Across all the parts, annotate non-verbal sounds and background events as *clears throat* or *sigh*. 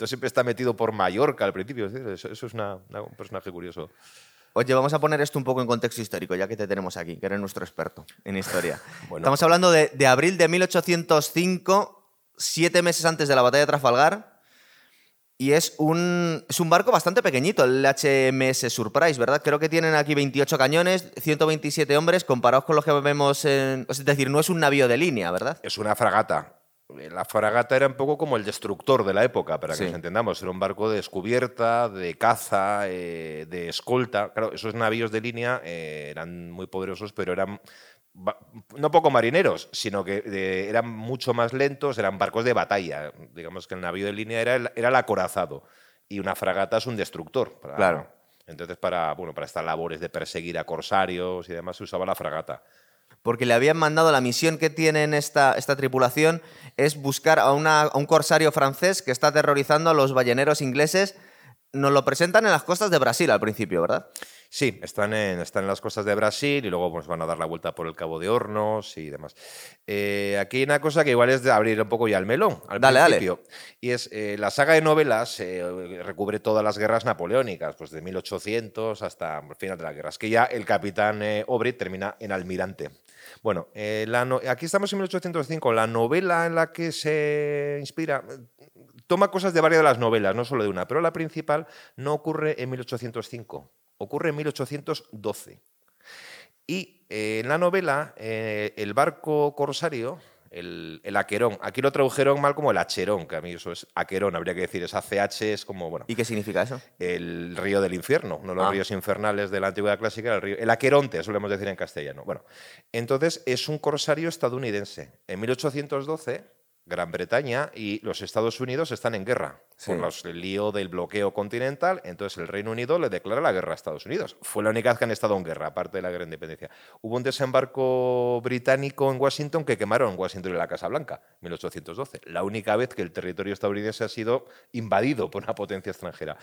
Entonces siempre está metido por Mallorca al principio. Eso, eso es una- una- un personaje curioso. Oye, vamos a poner esto un poco en contexto histórico, ya que te tenemos aquí, que eres nuestro experto en historia. *laughs* Bueno. Estamos hablando de, de abril de 1805, siete meses antes de la batalla de Trafalgar, y es un, es un barco bastante pequeñito, el HMS Surprise, ¿verdad? Creo que tienen aquí 28 cañones, 127 hombres, comparados con los que vemos en... Es decir, no es un navío de línea, ¿verdad? Es una fragata. La fragata era un poco como el destructor de la época, para que Sí. nos entendamos. Era un barco de descubierta, de caza, eh, de escolta. Claro, esos navíos de línea eh, eran muy poderosos, pero eran no poco marineros, sino que eh, eran mucho más lentos, eran barcos de batalla. Digamos que el navío de línea era el, era el acorazado y una fragata es un destructor. para- Claro. Entonces, para, bueno, para estas labores de perseguir a corsarios y demás, se usaba la fragata. Porque le habían mandado la misión que tienen esta, esta tripulación es buscar a, a un corsario francés que está aterrorizando a los balleneros ingleses. Nos lo presentan en las costas de Brasil al principio, ¿verdad? Sí, están en, están en las costas de Brasil y luego pues, van a dar la vuelta por el Cabo de Hornos y demás. Eh, aquí hay una cosa que igual es de abrir un poco ya el melón al Dale, dale. Y es eh, la saga de novelas eh, recubre todas las guerras napoleónicas, pues de 1800 hasta el final de las guerras, que ya el capitán Aubrey termina en almirante. Bueno, la no- aquí estamos en 1805. La novela en la que se inspira toma cosas de varias de las novelas, no solo de una, pero la principal no ocurre en 1805, ocurre en 1812. Y eh, en la novela, eh, el barco corsario, el, el Aquerón, aquí lo tradujeron mal como el Acherón, que a mí eso es Aquerón, habría que decir, es ACH, es como, bueno, ¿Y qué significa eso? el río del infierno, uno de los Ah. ríos infernales de la antigüedad clásica, el, río, el Aqueronte, solemos decir en castellano. Bueno, entonces es un corsario estadounidense. En 1812, Gran Bretaña y los Estados Unidos están en guerra Sí. por los- el lío del bloqueo continental. Entonces el Reino Unido le declara la guerra a Estados Unidos. Fue la única vez que han estado en guerra, aparte de la guerra de independencia. Hubo un desembarco británico en Washington que quemaron Washington y la Casa Blanca, 1812. La única vez que el territorio estadounidense ha sido invadido por una potencia extranjera.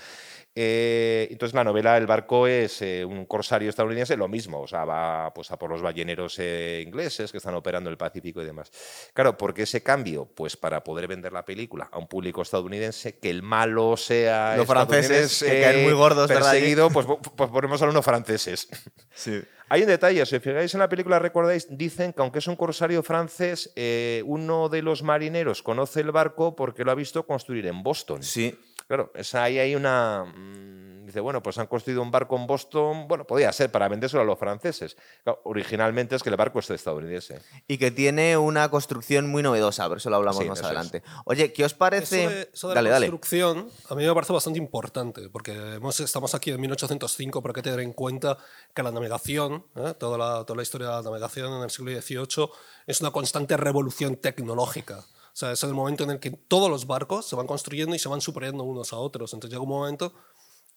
Eh, entonces la novela El barco es eh, un corsario estadounidense, lo mismo, o sea, va pues, a por los balleneros eh, ingleses que están operando el Pacífico y demás. Claro, ¿por qué ese cambio? Pues para poder vender la película a un público estadounidense, que el malo sea Los franceses, estadounidense, que caen muy gordos, perseguido, pues, pues ponemos a unos franceses. *laughs* Sí. Hay un detalle, si os fijáis en la película, recordáis, dicen que aunque es un corsario francés, eh, uno de los marineros conoce el barco porque lo ha visto construir en Boston. Sí. Claro, esa, ahí hay una... mm, Dice, bueno, pues han construido un barco en Boston, bueno, podía ser para vendérselo a los franceses. Claro, originalmente es que el barco es estadounidense. Y que tiene una construcción muy novedosa, pero eso lo hablamos Sí, más es. adelante. Oye, ¿qué os parece? Eso de, eso de dale, la dale. construcción a mí me parece bastante importante, porque hemos- estamos aquí en 1805, pero hay que tener en cuenta que la navegación, ¿eh? toda, la, toda la historia de la navegación en el siglo XVIII, es una constante revolución tecnológica. O sea, es el momento en el que todos los barcos se van construyendo y se van superando unos a otros. Entonces llega un momento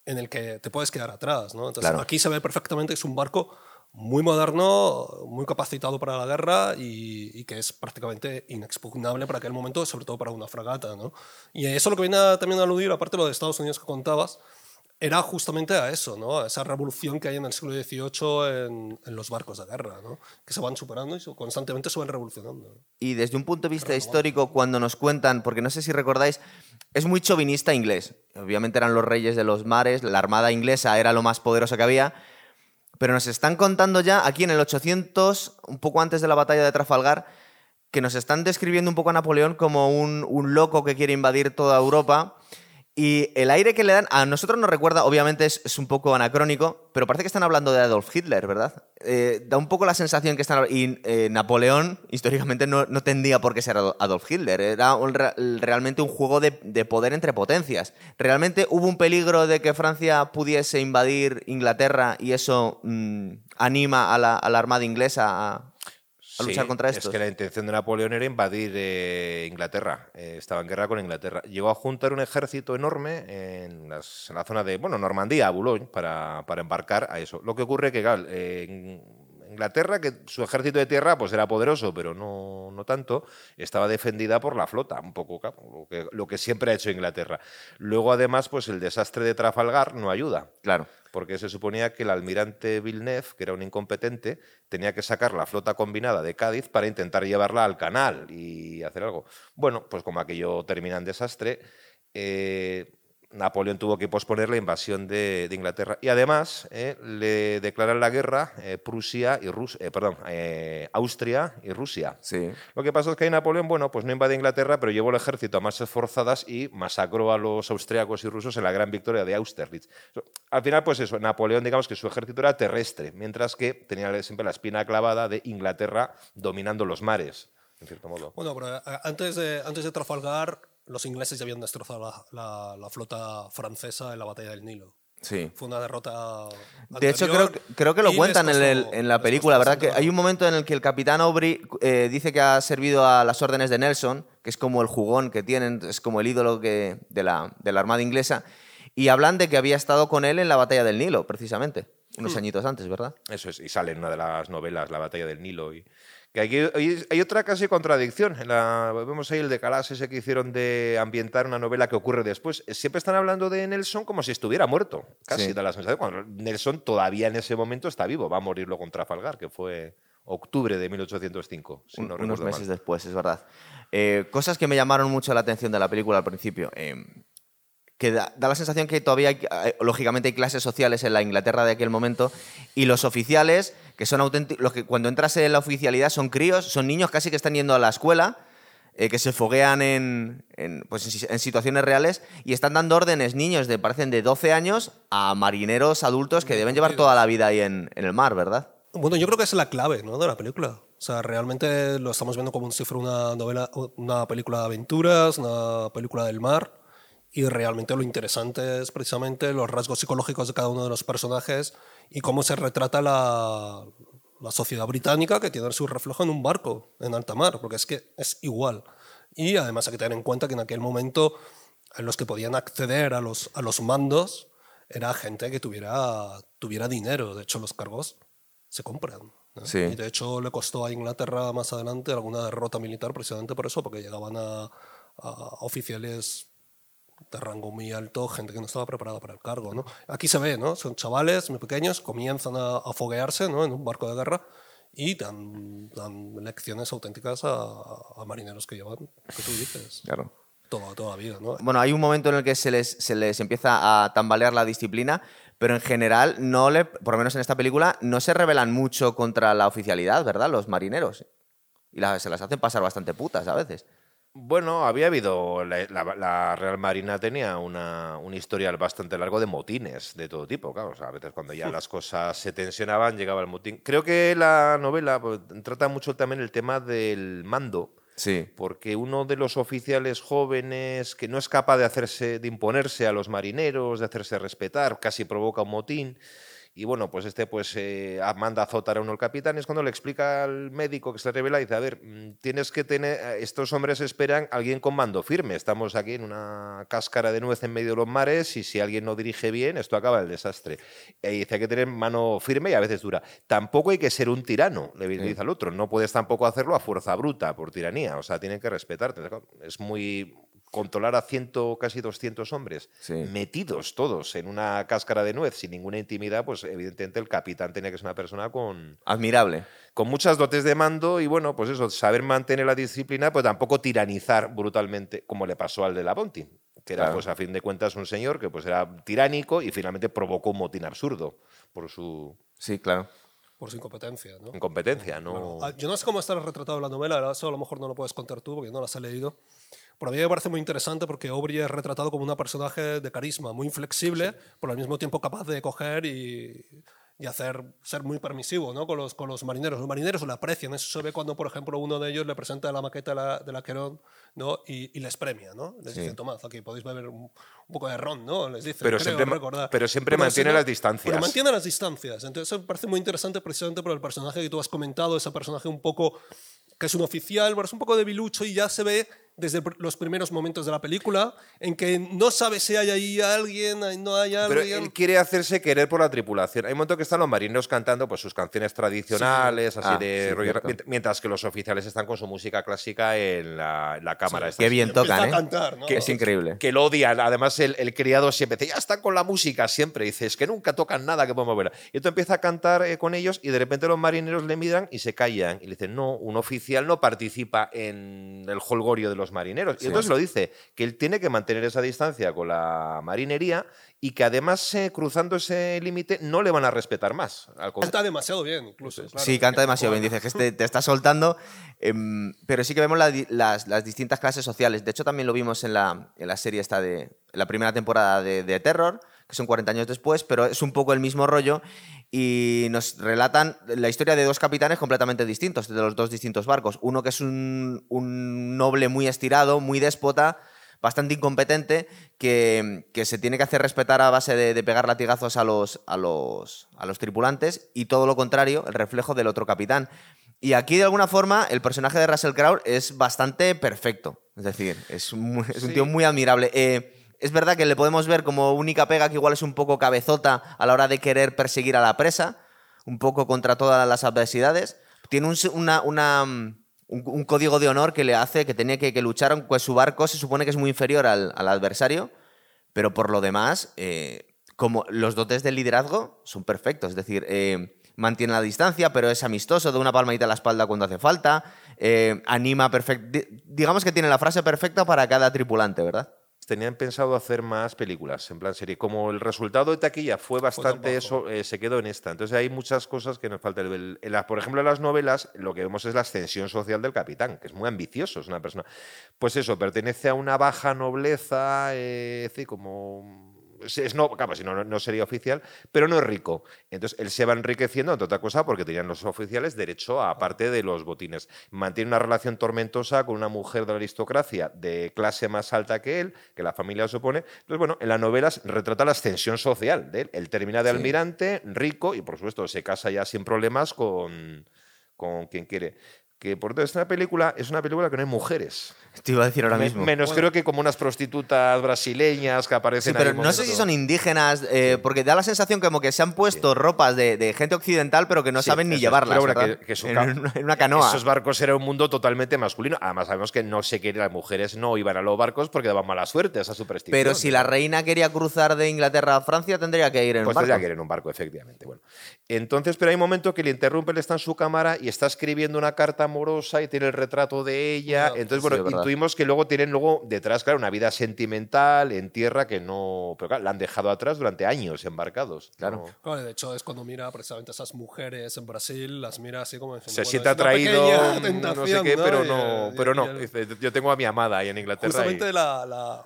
en el que te puedes quedar atrás. ¿no? Entonces Claro. aquí se ve perfectamente que es un barco muy moderno, muy capacitado para la guerra y, y que es prácticamente inexpugnable para aquel momento, sobre todo para una fragata. ¿no? Y eso lo que viene a- también a aludir, aparte de lo de Estados Unidos que contabas, era justamente a eso, ¿no? a esa revolución que hay en el siglo XVIII en, en los barcos de guerra, ¿no? que se van superando y constantemente se van revolucionando. Y desde un punto de vista histórico, cuando nos cuentan, porque no sé si recordáis, es muy chauvinista inglés. Obviamente eran los reyes de los mares, la armada inglesa era lo más poderoso que había, pero nos están contando ya aquí en el 800, un poco antes de la batalla de Trafalgar, que nos están describiendo un poco a Napoleón como un, un loco que quiere invadir toda Europa. Y el aire que le dan, a nosotros nos recuerda, obviamente es, es un poco anacrónico, pero parece que están hablando de Adolf Hitler, ¿verdad? Eh, da un poco la sensación que están... Y eh, Napoleón, históricamente, no, no tendría por qué ser Ado- Adolf Hitler. Era un re- realmente un juego de, de poder entre potencias. ¿Realmente hubo un peligro de que Francia pudiese invadir Inglaterra y eso mm, anima a la, a la Armada inglesa a, a luchar Sí, contra Es estos? que la intención de Napoleón era invadir eh, Inglaterra. Eh, estaba en guerra con Inglaterra. Llegó a juntar un ejército enorme en, las- en la zona de, bueno, Normandía, Boulogne, para, para embarcar a eso. Lo que ocurre que, claro, eh, Inglaterra, que su ejército de tierra pues era poderoso, pero no, no tanto, estaba defendida por la flota, un poco lo que, lo que siempre ha hecho Inglaterra. Luego, además, pues el desastre de Trafalgar no ayuda Claro. Porque se suponía que el almirante Villeneuve, que era un incompetente, tenía que sacar la flota combinada de Cádiz para intentar llevarla al canal y hacer algo. Bueno, pues como aquello termina en desastre, eh, Napoleón tuvo que posponer la invasión de, de Inglaterra. Y además eh, le declaran la guerra eh, Prusia y Rus eh, perdón, eh, Austria y Rusia. Sí. Lo que pasó es que ahí Napoleón, bueno, pues no invadió Inglaterra, pero llevó el ejército a marchas forzadas y masacró a los austriacos y rusos en la gran victoria de Austerlitz. Al final, pues eso, Napoleón, digamos que su ejército era terrestre, mientras que tenía siempre la espina clavada de Inglaterra dominando los mares, en cierto modo. Bueno, pero eh, antes de, antes de Trafalgar, los ingleses ya habían destrozado la, la- la flota francesa en la batalla del Nilo. Sí. Fue una derrota. De hecho, creo, creo que lo cuentan en, el- costó- en la película, ¿verdad? Que hay un momento en el que el capitán Aubrey eh, dice que ha servido a las órdenes de Nelson, que es como el jugón que tienen, es como el ídolo que, de, la, de la Armada inglesa, y hablan de que había estado con él en la batalla del Nilo, precisamente, Hmm. unos añitos antes, ¿verdad? Eso es, y sale en una de las novelas, La batalla del Nilo. Y, que aquí hay, hay otra casi contradicción. En la, vemos ahí el decalage ese que hicieron de ambientar una novela que ocurre después. Siempre están hablando de Nelson como si estuviera muerto. Casi Sí. da la sensación. Cuando Nelson todavía en ese momento está vivo. Va a morir luego en Trafalgar, que fue octubre de 1805. Si Un- no unos meses mal. después, es verdad. Eh, cosas que me llamaron mucho la atención de la película al principio. eh, que da, da la sensación que todavía, hay, eh, lógicamente, hay clases sociales en la Inglaterra de aquel momento y los oficiales, que son auténticos, los que cuando entras en la oficialidad son críos, son niños casi que están yendo a la escuela, eh, que se foguean en, en, pues, en si- en situaciones reales y están dando órdenes niños de, parecen de 12 años a marineros adultos que deben llevar toda la vida ahí en, en el mar, ¿verdad? Bueno, yo creo que esa es la clave ¿no? de la película. O sea, realmente lo estamos viendo como si fuera una novela, una película de aventuras, una película del mar. Y realmente lo interesante es precisamente los rasgos psicológicos de cada uno de los personajes y cómo se retrata la, la sociedad británica que tiene su reflejo en un barco en alta mar, porque es que es igual. Y además hay que tener en cuenta que en aquel momento en los que podían acceder a los, a los mandos era gente que tuviera, tuviera dinero. De hecho, los cargos se compran. ¿no? Sí. Y de hecho le costó a Inglaterra más adelante alguna derrota militar precisamente por eso, porque llegaban a, a oficiales de rango muy alto, gente que no estaba preparada para el cargo. ¿no? Aquí se ve, ¿no? son chavales muy pequeños, comienzan a, a foguearse ¿no? en un barco de guerra y dan, dan lecciones auténticas a, a marineros que llevan, que tú dices, Claro. toda, toda la vida. ¿no? Bueno, hay un momento en el que se les, se les empieza a tambalear la disciplina, pero en general, no le, por lo menos en esta película, no se rebelan mucho contra la oficialidad, ¿verdad? Los marineros. Y la- se las hacen pasar bastante putas a veces. Bueno, había habido. La, la- la Real Marina tenía una, un historial bastante largo de motines de todo tipo. Claro, O sea, a veces cuando ya las cosas se tensionaban, llegaba el motín. Creo que la novela pues, trata mucho también el tema del mando. Sí. Porque uno de los oficiales jóvenes que no es capaz de hacerse, de imponerse a los marineros, de hacerse respetar, casi provoca un motín. Y bueno, pues este pues eh, manda a azotar a uno el capitán. Es cuando le explica al médico que se revela y dice, a ver, mm, tienes que tener, eh, estos hombres esperan a alguien con mando firme. Estamos aquí en una cáscara de nuez en medio de los mares y si alguien no dirige bien, esto acaba el desastre. Y dice, hay que tener mano firme y a veces dura. Tampoco hay que ser un tirano, le dice al otro. No puedes tampoco hacerlo a fuerza bruta, por tiranía. O sea, tienen que respetarte. Es muy controlar a ciento, casi 200 hombres Sí. metidos todos en una cáscara de nuez sin ninguna intimidad, pues evidentemente el capitán tenía que ser una persona con, Admirable. con muchas dotes de mando y bueno, pues eso, saber mantener la disciplina, pues tampoco tiranizar brutalmente, como le pasó al de la Bounty, que era Claro. pues a fin de cuentas un señor que pues era tiránico y finalmente provocó un motín absurdo por su Sí, claro. Por su incompetencia. ¿no? incompetencia, ¿no? Ah, Yo no sé cómo está retratado en la novela, eso a lo mejor no lo puedes contar tú porque no las has leído. Pero a mí me parece muy interesante porque Aubrey es retratado como un personaje de carisma, muy inflexible, pero al mismo tiempo capaz de coger y, y hacer, ser muy permisivo ¿no? con, los, con los marineros. Los marineros lo aprecian, eso se ve cuando, por ejemplo, uno de ellos le presenta la maqueta de la, de la Querón ¿no? y, y les premia. ¿no? Les Sí. dice, tomad, aquí podéis beber un, un poco de ron, ¿no? Les dice, Pero siempre recordar. pero siempre mantiene siempre- las distancias. Pero mantiene las distancias. Entonces, eso me parece muy interesante precisamente por el personaje que tú has comentado, ese personaje un poco que es un oficial, pero es un poco debilucho y ya se ve desde los primeros momentos de la película en que no sabe si hay ahí alguien, no hay Pero alguien. él quiere hacerse querer por la tripulación. Hay un momento que están los marineros cantando pues, sus canciones tradicionales, así Ah, de sí, rollo- mientras que los oficiales están con su música clásica en la, en la cámara. Qué bien tocan, ¿eh? cantar, ¿no? es increíble. Que lo odian. Además, el, el criado siempre dice, ya están con la música siempre. Dice, es que nunca tocan nada que podemos ver. Y entonces empieza a cantar eh, con ellos y de repente los marineros le miran y se callan. Y le dicen, no, un oficial no participa en el holgorio de los los marineros. Y entonces lo dice, que él tiene que mantener esa distancia con la marinería y que además eh, cruzando ese límite no le van a respetar más. Al. Canta demasiado bien, incluso. claro. Sí, canta demasiado bien. Dices que este- te está soltando. em, pero sí que vemos la las, las distintas clases sociales. De hecho, también lo vimos en la, en la serie esta de en la primera temporada de, de Terror, que son 40 años después, pero es un poco el mismo rollo. Y nos relatan la historia de dos capitanes completamente distintos, de los dos distintos barcos. Uno que es un, un noble muy estirado, muy déspota, bastante incompetente, que, que se tiene que hacer respetar a base de, de pegar latigazos a los, a, los, a los tripulantes, y todo lo contrario, el reflejo del otro capitán. Y aquí, de alguna forma, el personaje de Russell Crowe es bastante perfecto. Es decir, es, muy- es un Sí. tío muy admirable. Eh, es verdad que le podemos ver como única pega que igual es un poco cabezota a la hora de querer perseguir a la presa, un poco contra todas las adversidades. Tiene un, una, mm, un, código de honor que le hace que tenía que, luchar, aunque su barco se supone que es muy inferior al, adversario, pero por lo demás, eh, como los dotes de liderazgo son perfectos. Es decir, eh, mantiene la distancia, pero es amistoso, da una palmadita a la espalda cuando hace falta, eh, anima perfecto. Digamos que tiene la frase perfecta para cada tripulante, ¿verdad? Tenían pensado hacer más películas, en plan serie. Como el resultado de taquilla fue bastante eso, eh, se quedó en esta. Entonces hay muchas cosas que nos falta. El- el- en las- por ejemplo, en las novelas lo que vemos es la ascensión social del capitán, que es muy ambicioso, es una persona. Pues eso, pertenece a una baja nobleza, eh, como. Es, no, claro, si no, no- no sería oficial, pero no es rico. Entonces él se va enriqueciendo, entre otra cosa, porque tenían los oficiales derecho a parte de los botines. Mantiene una relación tormentosa con una mujer de la aristocracia de clase más alta que él, que la familia supone. Entonces, bueno, en las novelas retrata la ascensión social de él. Él termina de Sí. almirante, rico, y por supuesto se casa ya sin problemas con, con quien quiere. Que por tanto, esta película es una película que no hay mujeres. Te iba a decir ahora mismo. menos Bueno. creo que como unas prostitutas brasileñas que aparecen Sí, pero un no sé si son indígenas, eh, porque da la sensación como que se han puesto ropas de, de gente occidental, pero que no Sí, saben ni llevarlas. Pero que- un en, una, en una canoa. Esos barcos eran un mundo totalmente masculino. Además, sabemos que no se quiere, las mujeres no iban a los barcos porque daban mala suerte, esa superstición. Pero si la reina quería cruzar de Inglaterra a Francia, tendría que ir en Pues barco. tendría que ir en un barco, efectivamente. Bueno. Entonces, pero hay un momento que le interrumpe, él está en su cámara y está escribiendo una carta amorosa y tiene el retrato de ella. Ya, Entonces, sí, bueno, verdad. intuimos que luego tienen luego detrás, claro, una vida sentimental en tierra que no. Pero claro, la han dejado atrás durante años embarcados. Claro. No- Claro, de hecho, es cuando mira precisamente a esas mujeres en Brasil, las mira así como diciendo, se bueno, siente atraído, *laughs* no sé qué, pero no, pero y no. Yo tengo a mi amada ahí en Inglaterra. y- Justamente la, la,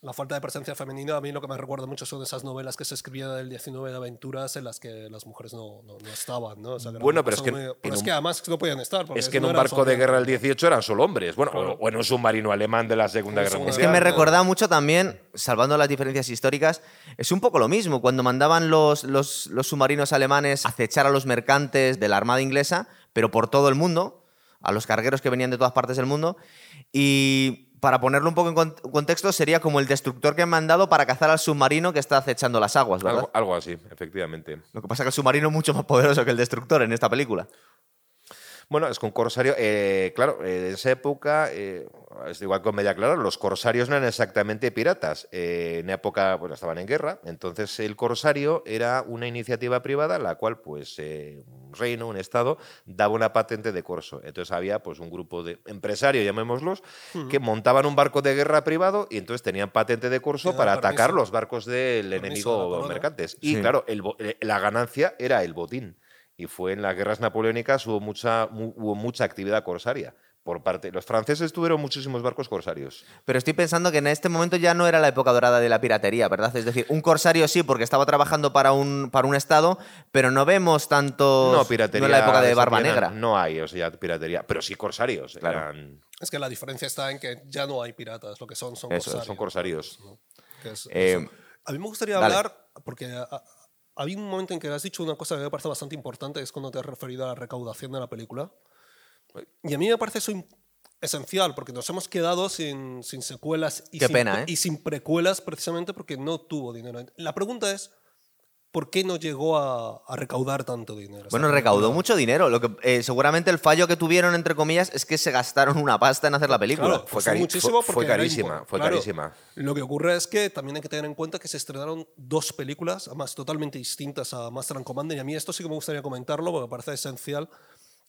la falta de presencia femenina, a mí lo que me recuerda mucho son esas novelas que se escribían del 19 de aventuras en las que las mujeres no, no, no estaban, ¿no? O sea, Bueno, pero es que muy- en pero es un- que además no podían estar. Es que en no un barco de guerra del 18 eran solo hombres. Bueno, Claro. o, o en un submarino alemán de la Segunda Guerra Segunda Es Mundial. que me Mundial. recordaba mucho también, salvando las diferencias históricas, es un poco lo mismo. Cuando mandaban los, los, los submarinos alemanes a acechar a los mercantes de la Armada inglesa, pero por todo el mundo, a los cargueros que venían de todas partes del mundo. Y para ponerlo un poco en con- contexto, sería como el destructor que han mandado para cazar al submarino que está acechando las aguas, ¿verdad? Algo, algo así, efectivamente. Lo que pasa es que el submarino es mucho más poderoso que el destructor en esta película. Bueno, es que un corsario, eh, claro, eh, en esa época, eh, es igual con Media Clara, los corsarios no eran exactamente piratas. Eh, en época, bueno, estaban en guerra, entonces el corsario era una iniciativa privada, la cual, pues, eh, reino, un estado, daba una patente de corso. Entonces había, pues, un grupo de empresarios, llamémoslos, que montaban un barco de guerra privado y entonces tenían patente de corso para atacar los barcos del Permiso enemigo mercantes. Y Sí. claro, el bo- eh, la ganancia era el botín. Y fue en las guerras napoleónicas hubo mucha, mu- hubo mucha actividad corsaria. Por parte, los franceses tuvieron muchísimos barcos corsarios. Pero estoy pensando que en este momento ya no era la época dorada de la piratería, ¿verdad? Es decir, un corsario sí, porque estaba trabajando para un, para un estado, pero no vemos tanto. no, piratería. No en la época de Barba Negra. No hay, o sea, piratería. Pero sí corsarios. Claro. eran- Es que la diferencia está en que ya no hay piratas, lo que son son Eso, corsarios. son corsarios. ¿no? Que es- Eh, a mí me gustaría dale. hablar, porque había un momento en que has dicho una cosa que me parece bastante importante, es cuando te has referido a la recaudación de la película. Y a mí me parece eso esencial, porque nos hemos quedado sin, sin secuelas y, sin, pena, ¿eh? y sin precuelas precisamente porque no tuvo dinero. La pregunta es, ¿por qué no llegó a, a recaudar tanto dinero? Bueno, recaudó mucho dinero. Lo que, eh, seguramente el fallo que tuvieron, entre comillas, es que se gastaron una pasta en hacer la película. Claro, Fue cari- muchísimo fue- fue carísima, fue claro, carísima. Lo que ocurre es que también hay que tener en cuenta que se estrenaron dos películas, además totalmente distintas a Master and Commander, y a mí esto sí que me gustaría comentarlo porque me parece esencial,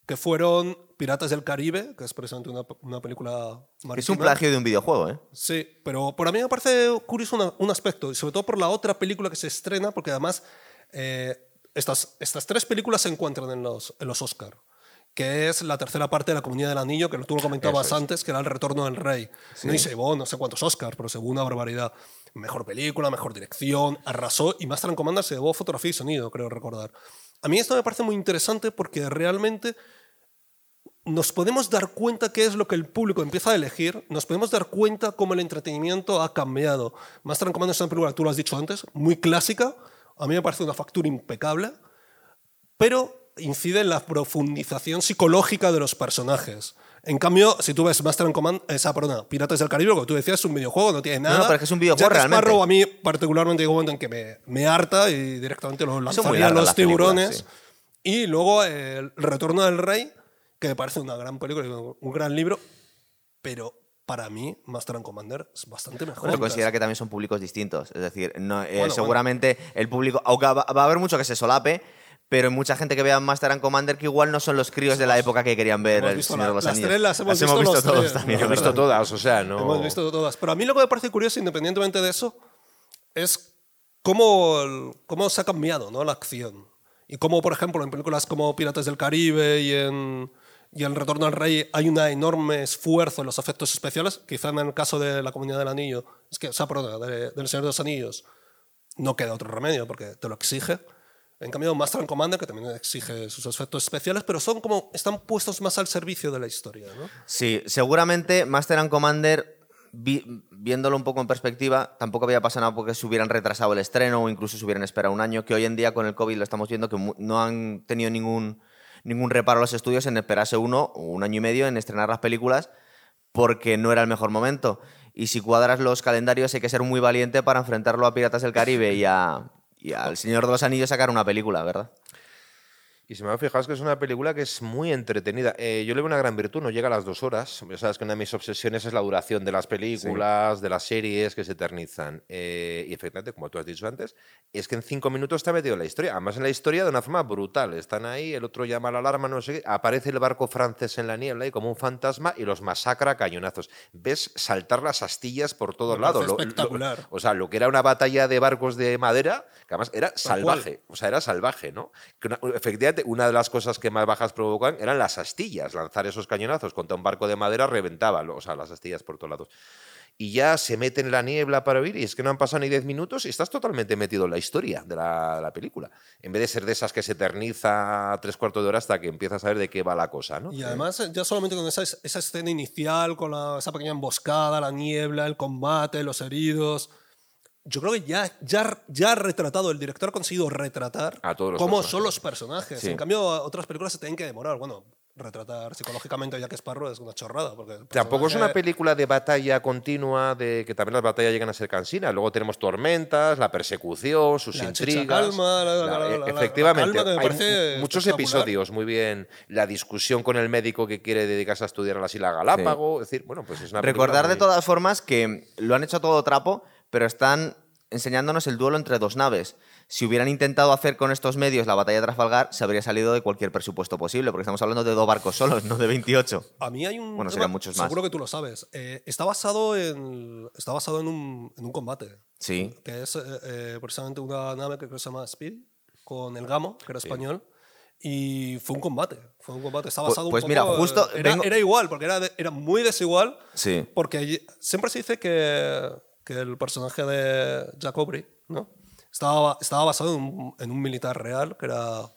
que fueron Piratas del Caribe, que es precisamente una, una película marítima. Es un plagio de un videojuego, ¿eh? Sí, pero por a mí me parece curioso una- un aspecto, y sobre todo por la otra película que se estrena, porque además eh, estas, estas tres películas se encuentran en los, en los Oscar, que es la tercera parte de La Comunidad del Anillo, que tú lo comentabas es. antes, que era El Retorno del Rey. No y se llevó no sé cuántos Oscars, pero se llevó una barbaridad. Mejor película, mejor dirección, arrasó, y Master and Commander se llevó fotografía y sonido, creo recordar. A mí esto me parece muy interesante porque realmente nos podemos dar cuenta qué es lo que el público empieza a elegir, nos podemos dar cuenta cómo el entretenimiento ha cambiado. Master and Commander es una película, tú lo has dicho antes, muy clásica, a mí me parece una factura impecable, pero incide en la profundización psicológica de los personajes. En cambio, si tú ves Master and Command, esa, perdona, Piratas del Caribe, lo que tú decías, es un videojuego, no tiene nada. no, pero es que es un videojuego Jack realmente. Sparrow a mí particularmente llega un momento en que me, me harta y directamente lo Son muy lanzaría a los películas, tiburones. sí. Y luego eh, El Retorno del Rey, que me parece una gran película, y un gran libro, pero para mí Master and Commander es bastante mejor. Bueno, considera que también son públicos distintos. Es decir, no, eh, Bueno, seguramente el público. Aunque va, va a haber mucho que se solape, pero hay mucha gente que vea Master and Commander que igual no son los críos de la época que querían ver Hemos El visto Señor la- de los las Anillos. tres las hemos hemos visto visto los todos tres, también. Yo he es visto todas, o sea, no. Hemos visto todas. Pero a mí lo que me parece curioso, independientemente de eso, es cómo, el- cómo se ha cambiado ¿no? la acción. Y cómo, por ejemplo, en películas como Piratas del Caribe y en, y en Retorno al Rey hay un enorme esfuerzo en los efectos especiales. Quizá en el caso de La Comunidad del Anillo, es que, o sea, perdón, de- del Señor de los Anillos, no queda otro remedio porque te lo exige. En cambio, Master and Commander, que también exige sus efectos especiales, pero son como, están puestos más al servicio de la historia. ¿no? Sí, seguramente Master and Commander, vi- viéndolo un poco en perspectiva, tampoco había pasado nada porque se hubieran retrasado el estreno o incluso se hubieran esperado un año, que hoy en día con el COVID lo estamos viendo que no han tenido ningún, ningún reparo los estudios en esperarse uno un año y medio en estrenar las películas porque no era el mejor momento. Y si cuadras los calendarios hay que ser muy valiente para enfrentarlo a Piratas del Caribe y a... Y al Señor de los Anillos sacar una película, ¿verdad? Y si me fijáis que es una película que es muy entretenida. Eh, yo le veo una gran virtud, no llega a las dos horas. Ya sabes que una de mis obsesiones es la duración de las películas, de las series que se eternizan. Eh, y efectivamente, como tú has dicho antes, es que en cinco minutos está metido en la historia. Además, en la historia de una forma brutal. Están ahí, el otro llama a la alarma, no sé qué. Aparece el barco francés en la niebla y como un fantasma y los masacra a cañonazos. Ves saltar las astillas por todos Me lados. Lo- lo- espectacular. o sea, lo que era una batalla de barcos de madera, que además era salvaje. O sea, era salvaje, ¿no? Que una- efectivamente, una de las cosas que más bajas provocan eran las astillas. Lanzar esos cañonazos contra un barco de madera reventaba, o sea, las astillas por todos lados. Y ya se mete en la niebla para oír, y es que no han pasado ni 10 minutos y estás totalmente metido en la historia de la, película. En vez de ser de esas que se eterniza tres cuartos de hora hasta que empiezas a ver de qué va la cosa, ¿no? Y además, eh, ya solamente con esa, escena inicial, con esa pequeña emboscada, la niebla, el combate, los heridos. Yo creo que ya, ya, ya ha retratado, el director ha conseguido retratar A todos los cómo personajes. son los personajes. Sí. En cambio, otras películas se tienen que demorar. Bueno, retratar psicológicamente a Jack Sparrow es una chorrada. Porque Tampoco es una película de batalla continua, de que también las batallas llegan a ser cansinas. Luego tenemos tormentas, la persecución, sus La intrigas. calma, la- la- La- la- la- la efectivamente, hay muchos episodios, muy bien. La discusión con el médico que quiere dedicarse a estudiar a las Islas Galápagos. Es decir, bueno, pues es una película Recordar de muy- todas formas que lo han hecho a todo trapo, pero están enseñándonos el duelo entre dos naves. Si hubieran intentado hacer con estos medios la batalla de Trafalgar, se habría salido de cualquier presupuesto posible, porque estamos hablando de dos barcos solos, no de 28. A mí hay un. Bueno, tema- serían muchos más. Seguro que tú lo sabes. Eh, está basado, en, está basado en, un, en un combate. Sí. Que es eh, eh, precisamente una nave que creo que se llama Speed, con el Gamo, que era español. Y fue un combate. Fue un combate. Está Pues- basado un pues poco, mira, eh, justo Era, vengo- era igual, porque era, de- era muy desigual. Sí. Porque siempre se dice que, que el personaje de Jack Aubrey ¿no? estaba, estaba basado en un, en un militar real, que era, a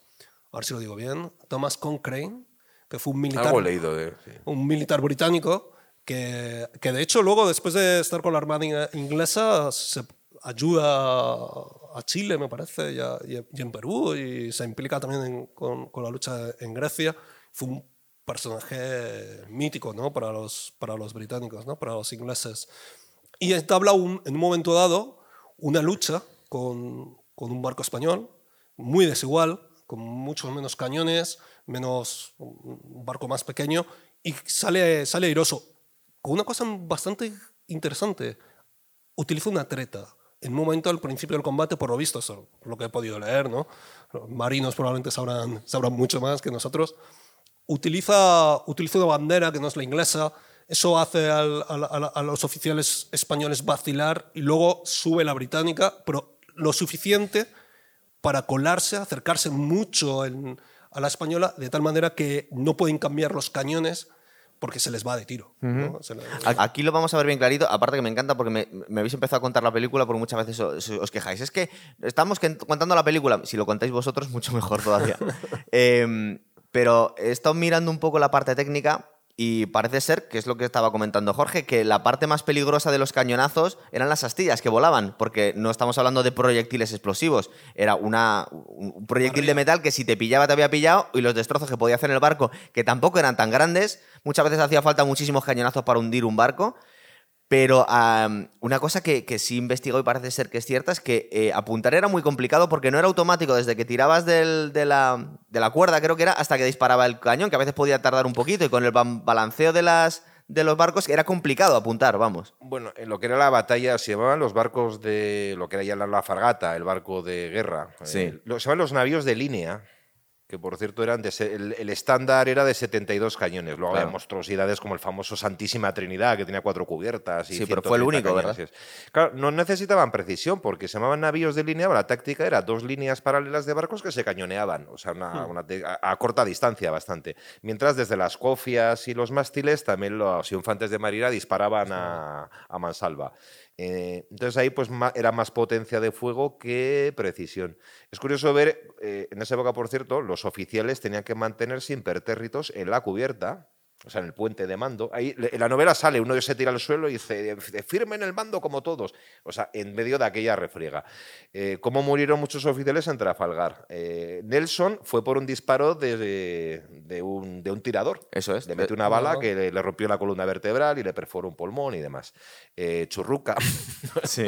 ver si lo digo bien, Thomas Cochrane, que fue un militar, Algo leído de. sí. un militar británico que, que de hecho luego, después de estar con la Armada in- inglesa, se ayuda a Chile, me parece, y a- y en Perú, y se implica también en- con, con la lucha en Grecia. Fue un personaje mítico ¿no? para, los, para los británicos, ¿no? para los ingleses. Y entabla un, en un momento dado una lucha con, con un barco español, muy desigual, con muchos menos cañones, menos un barco más pequeño, y sale, sale airoso. Con una cosa bastante interesante, utiliza una treta. En un momento al principio del combate, por lo visto, eso es lo que he podido leer, ¿no? Los marinos probablemente sabrán, sabrán mucho más que nosotros. utiliza, utiliza una bandera que no es la inglesa. Eso hace al- al- al- a los oficiales españoles vacilar y luego sube la británica, pero lo suficiente para colarse, acercarse mucho en- a la española, de tal manera que no pueden cambiar los cañones porque se les va de tiro. Aquí lo vamos a ver bien clarito, aparte que me encanta porque me, me habéis empezado a contar la película porque muchas veces os, os quejáis. Es que estamos que- contando la película, si lo contáis vosotros, mucho mejor todavía. *laughs* Em, pero he estado mirando un poco la parte técnica y parece ser, que es lo que estaba comentando Jorge, que la parte más peligrosa de los cañonazos eran las astillas que volaban, porque no estamos hablando de proyectiles explosivos, era una, un proyectil de metal que si te pillaba te había pillado y los destrozos que podía hacer el barco, que tampoco eran tan grandes, muchas veces hacía falta muchísimos cañonazos para hundir un barco. Pero una cosa que, que sí investigó y parece ser que es cierta es que eh, apuntar era muy complicado porque no era automático desde que tirabas del- de, la, de la cuerda, creo que era, hasta que disparaba el cañón, que a veces podía tardar un poquito y con el ba- balanceo de, las, de los barcos era complicado apuntar, vamos. Bueno, en lo que era la batalla se llamaban los barcos de lo que era ya la, la fragata, el barco de guerra. Sí. Eh, lo- se llaman los navíos de línea, que por cierto eran de el, el estándar era de 72 cañones. Luego Claro. había monstruosidades como el famoso Santísima Trinidad, que tenía cuatro cubiertas. Y Sí, pero fue el 130 único, cañones. Claro, no necesitaban precisión, porque se llamaban navíos de línea, la táctica era dos líneas paralelas de barcos que se cañoneaban, o sea, una- una te- a, a corta distancia bastante. Mientras desde las cofias y los mástiles también los infantes de marina disparaban a, a mansalva. Eh, entonces ahí pues era más potencia de fuego que precisión. Es curioso ver, eh, en esa época, por cierto, los oficiales tenían que mantenerse impertérritos en la cubierta, o sea, en el puente de mando. Ahí, en la novela sale, uno se tira al suelo y dice, firmen el mando como todos. O sea, en medio de aquella refriega. Eh, ¿Cómo murieron muchos oficiales en Trafalgar? Eh, Nelson fue por un disparo de, de un, de un tirador. Eso es. Le metió una bala que le, le rompió la columna vertebral y le perforó un pulmón y demás. Eh, Churruca. *laughs* Sí.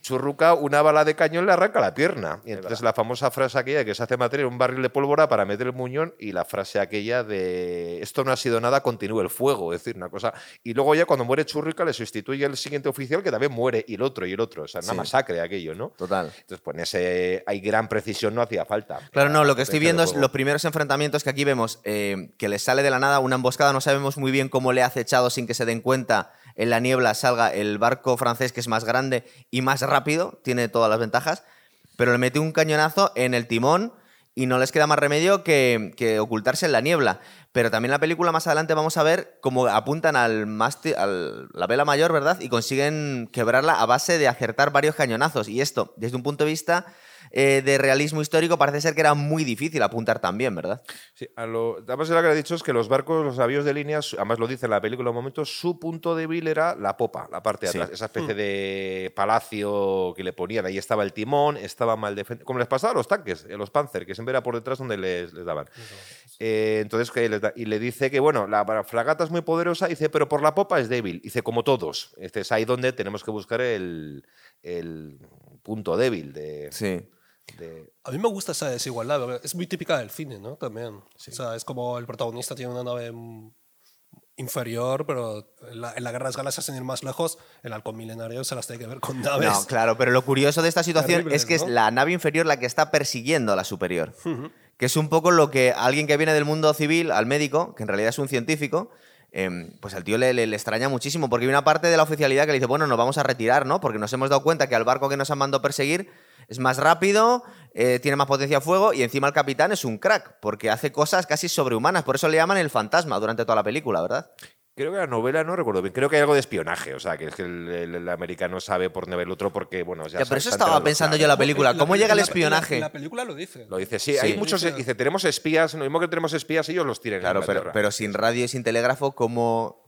Churruca, una bala de cañón le arranca la pierna. Y entonces la famosa frase aquella que se hace materia en un barril de pólvora para meter el muñón y la frase aquella de esto no ha sido nada, continúe el fuego. Es decir, una cosa. Y luego ya cuando muere Churruca le sustituye el siguiente oficial que también muere y el otro y el otro. O sea, una Sí. masacre aquello, ¿no? Total. Entonces, pues en ese hay gran precisión, no hacía falta. Claro, no, lo que estoy viendo es los primeros enfrentamientos que aquí vemos, eh, que les sale de la nada una emboscada, no sabemos muy bien cómo le ha acechado sin que se den cuenta, en la niebla salga el barco francés que es más grande y más rápido, tiene todas las ventajas, pero le mete un cañonazo en el timón y no les queda más remedio que, que ocultarse en la niebla. Pero también la película más adelante vamos a ver cómo apuntan al mástil, al- la vela mayor, ¿verdad? Y consiguen quebrarla a base de acertar varios cañonazos. Y esto, desde un punto de vista eh, de realismo histórico, parece ser que era muy difícil apuntar también, ¿verdad? Sí, a lo, además lo que ha dicho es que los barcos, los navíos de línea, además lo dice en la película en un momento, su punto débil era la popa, la parte de Sí. atrás, esa especie de palacio que le ponían. Ahí estaba el timón, estaba mal defendido. Como les pasaba a los tanques, a los Panzer, que siempre era por detrás donde les, les daban. Eh, entonces, que les da- y le dice que, bueno, la fragata es muy poderosa, dice, pero por la popa es débil. Dice, como todos. Este es ahí donde tenemos que buscar el, el punto débil de, Sí. De- A mí me gusta esa desigualdad, es muy típica del cine, ¿no? También. O sea, es como el protagonista tiene una nave inferior, pero en la, en la guerra de las galaxias, sin ir más lejos, el halcón milenario se las tiene que ver con naves. No, claro, pero lo curioso de esta situación Terribles, es que es ¿no? la nave inferior la que está persiguiendo a la superior. Que es un poco lo que alguien que viene del mundo civil, al médico, que en realidad es un científico, em, pues al tío le, extraña muchísimo, porque hay una parte de la oficialidad que le dice, bueno, nos vamos a retirar, ¿no? Porque nos hemos dado cuenta que al barco que nos han mandado perseguir es más rápido, eh, tiene más potencia de fuego y encima el capitán es un crack, porque hace cosas casi sobrehumanas, por eso le llaman el fantasma durante toda la película, ¿verdad? Creo que la novela, no recuerdo bien, creo que hay algo de espionaje, o sea, que es que el, el- el americano sabe por dónde ve el otro porque, bueno, ya Ya, pero eso estaba pensando claro. yo en la película. La ¿Cómo llega el espionaje? La, la película lo dice. Lo dice, sí, Sí. hay muchos, Dice- dice, tenemos espías, lo mismo que tenemos espías, ellos los en Claro, pero, pero sin radio y sin telégrafo, ¿cómo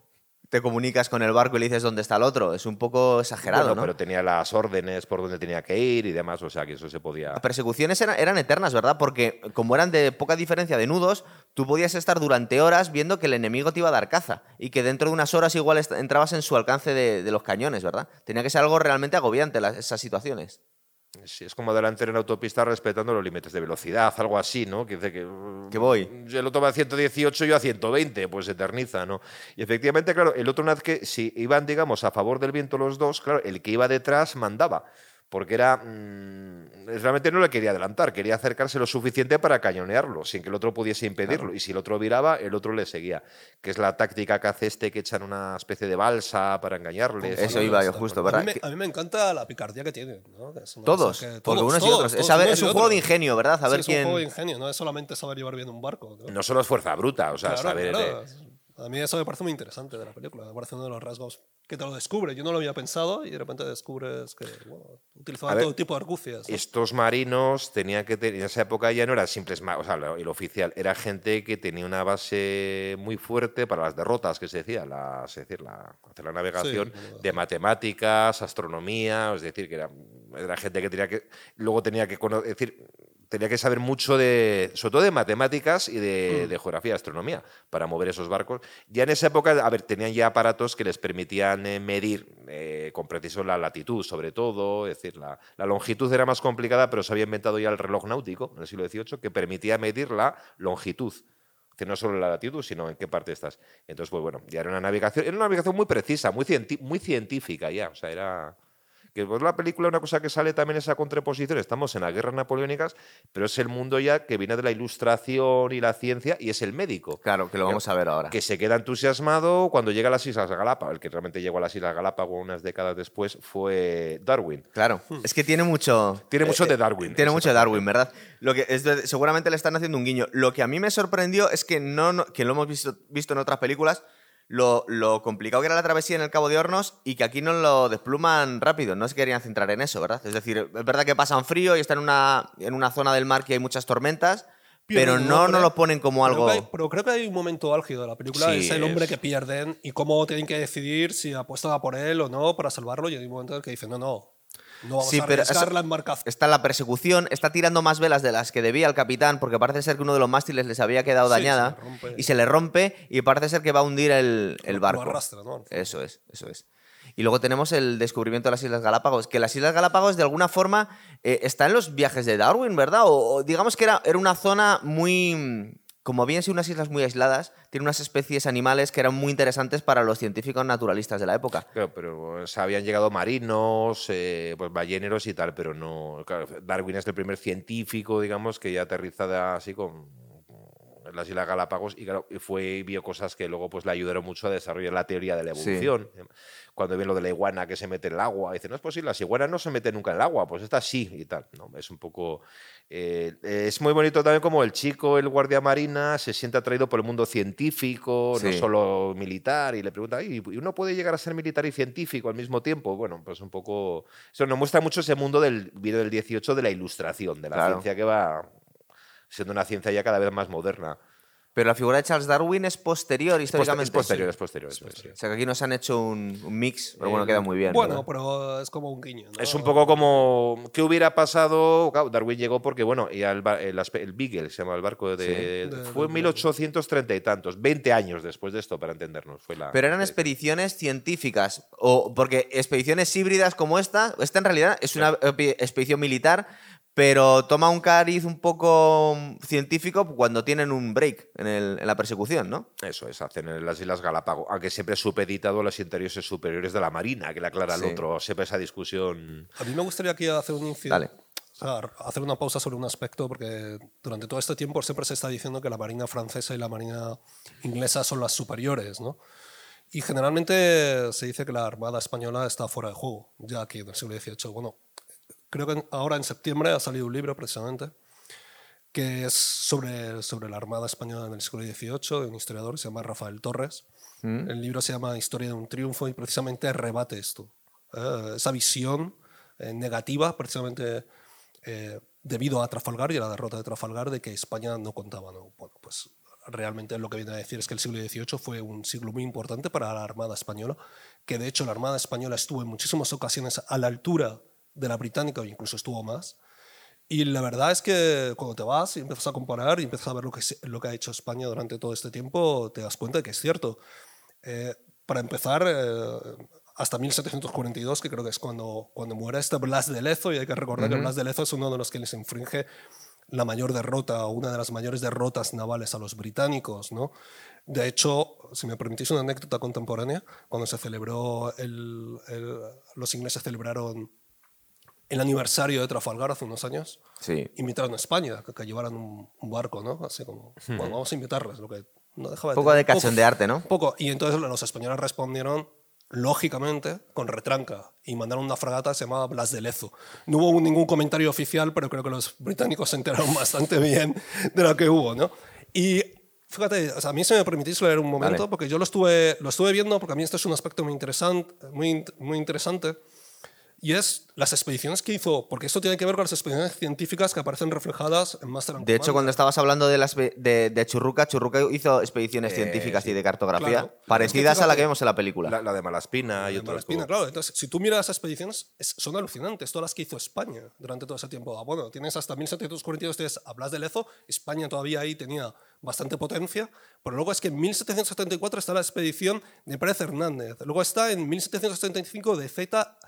te comunicas con el barco y le dices dónde está el otro? Es un poco exagerado, Bueno, ¿no? pero tenía las órdenes por donde tenía que ir y demás, o sea, que eso se podía... Las persecuciones eran, eran eternas, ¿verdad? Porque como eran de poca diferencia de nudos, tú podías estar durante horas viendo que el enemigo te iba a dar caza y que dentro de unas horas igual entrabas en su alcance de, de los cañones, ¿verdad? Tenía que ser algo realmente agobiante las- esas situaciones. Sí, es como delantero en autopista respetando los límites de velocidad, algo así, ¿no? Que dice que... uh, Que voy. El otro va a 118 yo a 120, pues se eterniza, ¿no? Y efectivamente, claro, el otro una vez que si iban, digamos, a favor del viento los dos, claro, el que iba detrás mandaba. Porque era mm, realmente no le quería adelantar, quería acercarse lo suficiente para cañonearlo, sin que el otro pudiese impedirlo. Y si el otro viraba, el otro le seguía. Que es la táctica que hace este que echan una especie de balsa para engañarle. Eso iba yo justo, ¿verdad? A mí, me, a mí me encanta la picardía que tiene. ¿no? Que es una Todos, que- porque todos, unos y todos, otros. Es, saber- unos es y un juego de ingenio, ¿verdad? A Sí, ver es quién. un juego de ingenio, no es solamente saber llevar bien un barco. ¿no? No solo es fuerza bruta, o sea, Claro, saber. claro. eh, A mí eso me parece muy interesante de la película. Me parece uno de los rasgos que te lo descubre. Yo no lo había pensado y de repente descubres que bueno, utilizaban todo tipo de argucias. ¿no? Estos marinos tenían que tener, en esa época ya no eran simples, o sea, el oficial era gente que tenía una base muy fuerte para las derrotas, que se decía, la, es decir, la, hacer la navegación de matemáticas, astronomía, es decir, que era, era gente que tenía que, luego tenía que conocer, es decir, tenía que saber mucho de, sobre todo de matemáticas y de, Mm. de geografía, astronomía, para mover esos barcos. Ya en esa época, a ver, tenían ya aparatos que les permitían eh, medir eh, con precisión la latitud, sobre todo, es decir, la, la longitud era más complicada, pero se había inventado ya el reloj náutico en el siglo XVIII que permitía medir la longitud. Decir, no solo la latitud, sino en qué parte estás. Entonces, pues bueno, ya era una navegación, era una navegación muy precisa, muy científica ya. O sea, era. Que pues la película, una cosa que sale también esa contraposición, estamos en las guerras napoleónicas, pero es el mundo ya que viene de la ilustración y la ciencia y es el médico. Claro, que lo vamos a ver ahora. Que se queda entusiasmado cuando llega a las Islas Galápagos. El que realmente llegó a las Islas Galápagos unas décadas después fue Darwin. Claro, es que tiene mucho. Tiene mucho eh, de Darwin, Tiene mucho de Darwin, ¿verdad? Lo que es de- seguramente le están haciendo un guiño. Lo que a mí me sorprendió es que no, no- que lo hemos visto, visto en otras películas, lo, lo complicado que era la travesía en el Cabo de Hornos y que aquí no lo despluman rápido. No se querían centrar en eso, ¿verdad? Es decir, es verdad que pasan frío y están en una, en una zona del mar que hay muchas tormentas, pero no, no lo ponen como Creo algo. hay- pero creo que hay un momento álgido de la película. Sí, es el hombre es. que pierden y cómo tienen que decidir si apuestan a por él o no para salvarlo. Y hay un momento en el que dicen, no, no, no vamos Sí, a pero arriesgar eso- la. Está la persecución, está tirando más velas de las que debía el capitán, porque parece ser que uno de los mástiles les había quedado Sí, dañada se y se le rompe y parece ser que va a hundir el, barco. Lo arrastra, ¿no? Eso es, eso es. Y luego tenemos el descubrimiento de las Islas Galápagos, que las Islas Galápagos de alguna forma eh, está en los viajes de Darwin, ¿verdad? O, o digamos que era, era una zona muy... Como habían sido unas islas muy aisladas, tiene unas especies animales que eran muy interesantes para los científicos naturalistas de la época. Claro, pero o sea, habían llegado marinos, eh, pues balleneros y tal, pero no. Darwin es el primer científico, digamos, que ya aterriza así con las Islas Galápagos y claro, fue vio cosas que luego pues le ayudaron mucho a desarrollar la teoría de la Sí. evolución. Cuando ve lo de la iguana que se mete en el agua, dice, no es posible, las iguanas no se meten nunca en el agua, pues esta sí y tal. No, es un poco... eh, es muy bonito también como el chico, el guardia marina, se siente atraído por el mundo científico, no Sí. solo militar, y le pregunta, ¿y uno puede llegar a ser militar y científico al mismo tiempo? Bueno, pues un poco... Eso nos muestra mucho ese mundo del vídeo del 18 de la ilustración, de la Claro. ciencia que va siendo una ciencia ya cada vez más moderna. Pero la figura de Charles Darwin es posterior históricamente. es posterior, sí. es posterior, es posterior. O sea que aquí nos han hecho un, un mix, pero bueno, Eh, queda muy bien. Bueno, ¿verdad? pero es como un guiño. ¿no? Es un poco como ¿qué hubiera pasado? Claro, Darwin llegó porque bueno, y el, ba- el, el Beagle se llama el barco de, Sí. De- fue en de- 1830 y tantos, 20 años después de esto para entendernos, fue la Pero eran expediciones científicas, o porque expediciones híbridas como esta, esta en realidad es una epi- expedición militar, pero toma un cariz un poco científico cuando tienen un break en, el- en la persecución, ¿no? Eso es, hacen en las Islas Galápagos, aunque siempre supeditado a los interiores superiores de la Marina, que le aclara Sí. otro, siempre esa discusión. A mí me gustaría aquí hacer un incidente. O sea, hacer una pausa sobre un aspecto, porque durante todo este tiempo siempre se está diciendo que la Marina francesa y la Marina inglesa son las superiores, ¿no? Y generalmente se dice que la Armada española está fuera de juego, ya aquí en el siglo XVIII. Bueno, creo que ahora en septiembre ha salido un libro precisamente que es sobre, sobre la Armada española en el siglo XVIII, de un historiador que se llama Rafael Torres. El libro se llama Historia de un triunfo y precisamente rebate esto. eh, esa visión eh, negativa, precisamente eh, debido a Trafalgar y a la derrota de Trafalgar, de que España no contaba. ¿no? Bueno, pues realmente lo que viene a decir es que el siglo XVIII fue un siglo muy importante para la Armada Española, que de hecho la Armada Española estuvo en muchísimas ocasiones a la altura de la británica o incluso estuvo más. Y la verdad es que cuando te vas y empiezas a comparar y empiezas a ver lo que, lo que ha hecho España durante todo este tiempo, te das cuenta de que es cierto. Eh, para empezar, eh, hasta 1742, que creo que es cuando, cuando muere este Blas de Lezo, y hay que recordar que Blas de Lezo es uno de los que les infringe la mayor derrota o una de las mayores derrotas navales a los británicos. ¿no? De hecho, si me permitís una anécdota contemporánea, cuando se celebró, el, el- los ingleses celebraron el aniversario de Trafalgar hace unos años. Sí. Invitaron a España que, que llevaran un, un barco, ¿no? Así como, bueno, vamos a invitarles, lo que no dejaba Un poco tener de cachondearte, ¿no? Poco. Y entonces los españoles respondieron, lógicamente, con retranca y mandaron una fragata que se llamaba Blas de Lezo. No hubo ningún comentario oficial, pero creo que los británicos se enteraron *laughs* bastante bien de lo que hubo, ¿no? Y fíjate, o sea, a mí se me permitís leer un momento, Vale. porque yo lo estuve, lo estuve viendo, porque a mí este es un aspecto muy interesante, muy, muy interesante, y es las expediciones que hizo, porque esto tiene que ver con las expediciones científicas que aparecen reflejadas en Master and De hecho, cuando estabas hablando de, las, de, de Churruca, Churruca hizo expediciones Eh, científicas sí. y de cartografía Claro. parecidas Es que a la que vemos en la película. La, la de Malaspina y de otras. Malaspina, claro. Entonces, si tú miras las expediciones, es- son alucinantes, todas las que hizo España durante todo ese tiempo. Ah, Bueno, tienes hasta 1742, tienes a Blas de Lezo, España todavía ahí tenía bastante potencia, pero luego es que en 1774 está la expedición de Pérez Hernández, luego está en 1775 de Zeta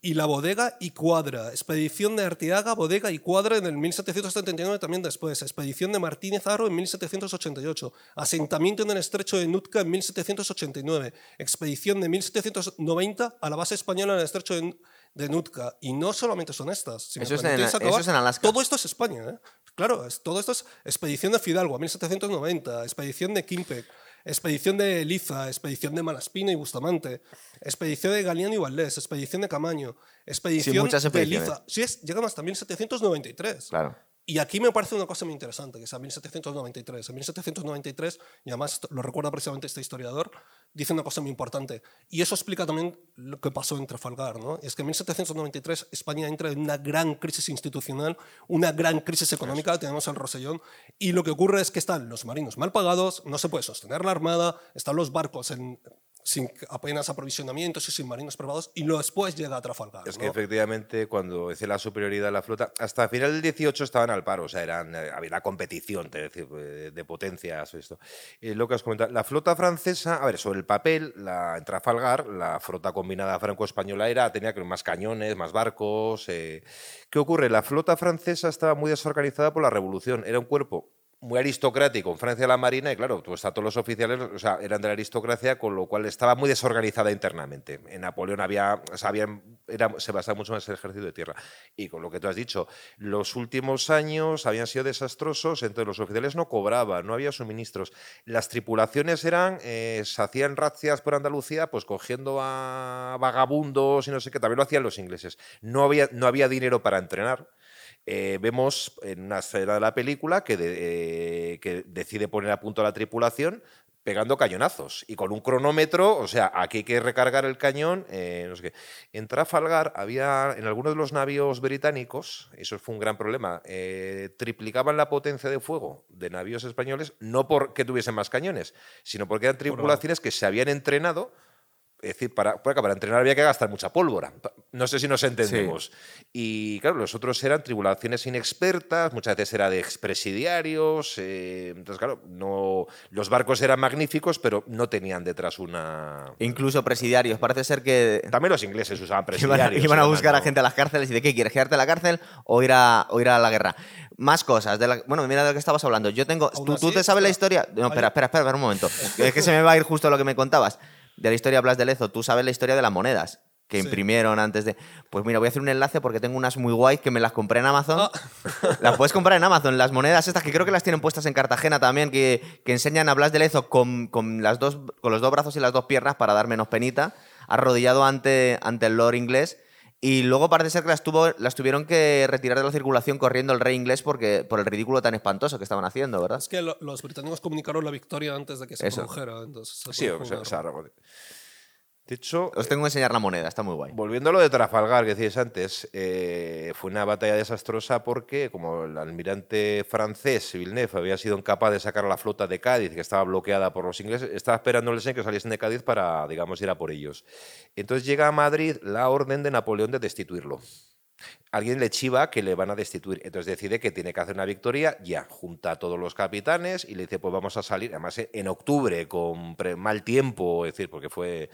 y la bodega y cuadra. Expedición de Arteaga, bodega y cuadra en el 1779 también después. Expedición de Martínez Aro en 1788. Asentamiento en el estrecho de Nootka en 1789. Expedición de 1790 a la base española en el estrecho de, Nootka. Y no solamente son estas. Si Eso es en- permitís eso acabar, es en Alaska. Todo esto es España. ¿eh? Claro, es- todo esto es expedición de Fidalgo, 1790. Expedición de Quimpe. Expedición de Liza, expedición de Malaspina y Bustamante, expedición de Galiano y Valdés, expedición de Camaño, expedición muchas de expediciones. Liza. Sí, es, llegan hasta 1793. Claro. Y aquí me parece una cosa muy interesante, que es a 1793. En 1793, y además lo recuerda precisamente este historiador, dice una cosa muy importante. Y eso explica también lo que pasó en Trafalgar. ¿no? Es que en 1793 España entra en una gran crisis institucional, una gran crisis económica, tenemos el Rosellón, y lo que ocurre es que están los marinos mal pagados, no se puede sostener la armada, están los barcos en- sin apenas aprovisionamientos y sin marinos privados, y lo después llega a Trafalgar. Es que efectivamente, cuando dice la superioridad de la flota, hasta final del 18 estaban al paro, o sea, eran, eh, había una competición es decir, eh, de potencias. Esto. Y lo que os comentaba, la flota francesa, a ver, sobre el papel, la, en Trafalgar, la flota combinada franco-española era, tenía más cañones, más barcos. eh. ¿Qué ocurre? La flota francesa estaba muy desorganizada por la revolución, era un cuerpo muy aristocrático en Francia la Marina y claro, pues a todos los oficiales o sea, eran de la aristocracia, con lo cual estaba muy desorganizada internamente. En Napoleón había, o sea, habían- era- se basaba mucho más en el ejército de tierra. Y con lo que tú has dicho, los últimos años habían sido desastrosos, entonces los oficiales no cobraban, no había suministros. Las tripulaciones eran, eh, se hacían razzias por Andalucía, pues cogiendo a vagabundos y no sé qué, también lo hacían los ingleses. No había, no había dinero para entrenar. Eh, vemos en una escena de la película que, de- eh, que decide poner a punto a la tripulación pegando cañonazos y con un cronómetro, o sea, aquí hay que recargar el cañón, eh, no sé qué. En Trafalgar había, en algunos de los navíos británicos, eso fue un gran problema, eh, triplicaban la potencia de fuego de navíos españoles, no porque tuviesen más cañones, sino porque eran tripulaciones que se habían entrenado es decir, para, para, para entrenar había que gastar mucha pólvora. No sé si nos entendemos. Y claro, los otros eran tribulaciones inexpertas, muchas veces era de expresidiarios. eh, entonces, claro, no, los barcos eran magníficos, pero no tenían detrás una. Incluso presidiarios. Parece ser que También los ingleses usaban *laughs* presidiarios. iban a iban buscar a gente a las cárceles y de qué quieres quedarte en la cárcel o ir a, o ir a la guerra. Más cosas. De la- bueno, mira de lo que estabas hablando. Yo tengo. ¿Tú, tú así, te sabes la historia? No, espera, espera, espera, espera un momento. es que se me va a ir justo lo que me contabas. De la historia Blas de Lezo. Tú sabes la historia de las monedas que Sí. imprimieron antes de. Pues mira, voy a hacer un enlace porque tengo unas muy guays que me las compré en Amazon. Ah. *laughs* Las puedes comprar en Amazon, las monedas estas que creo que las tienen puestas en Cartagena también, que, que enseñan a Blas de Lezo con, con las dos, con los dos brazos y las dos piernas para dar menos penita, arrodillado ante, ante el Lord inglés. Y luego parece ser que las, tuvo, las tuvieron que retirar de la circulación corriendo el rey inglés porque, por el ridículo tan espantoso que estaban haciendo, ¿verdad? Es que lo- los británicos comunicaron la victoria antes de que se Eso. produjera. Entonces, se Sí, o sea, o sea, hecho, Os tengo que enseñar la moneda, está muy guay. Volviendo a lo de Trafalgar que decías antes, eh, fue una batalla desastrosa porque, como el almirante francés Villeneuve había sido incapaz de sacar a la flota de Cádiz, que estaba bloqueada por los ingleses, estaba esperándoles en que saliesen de Cádiz para, digamos, ir a por ellos. Entonces llega a Madrid la orden de Napoleón de destituirlo. Alguien le chiva que le van a destituir. Entonces decide que tiene que hacer una victoria ya. Junta a todos los capitanes y le dice, pues vamos a salir, además eh, en octubre, con mal tiempo, es decir, porque fue...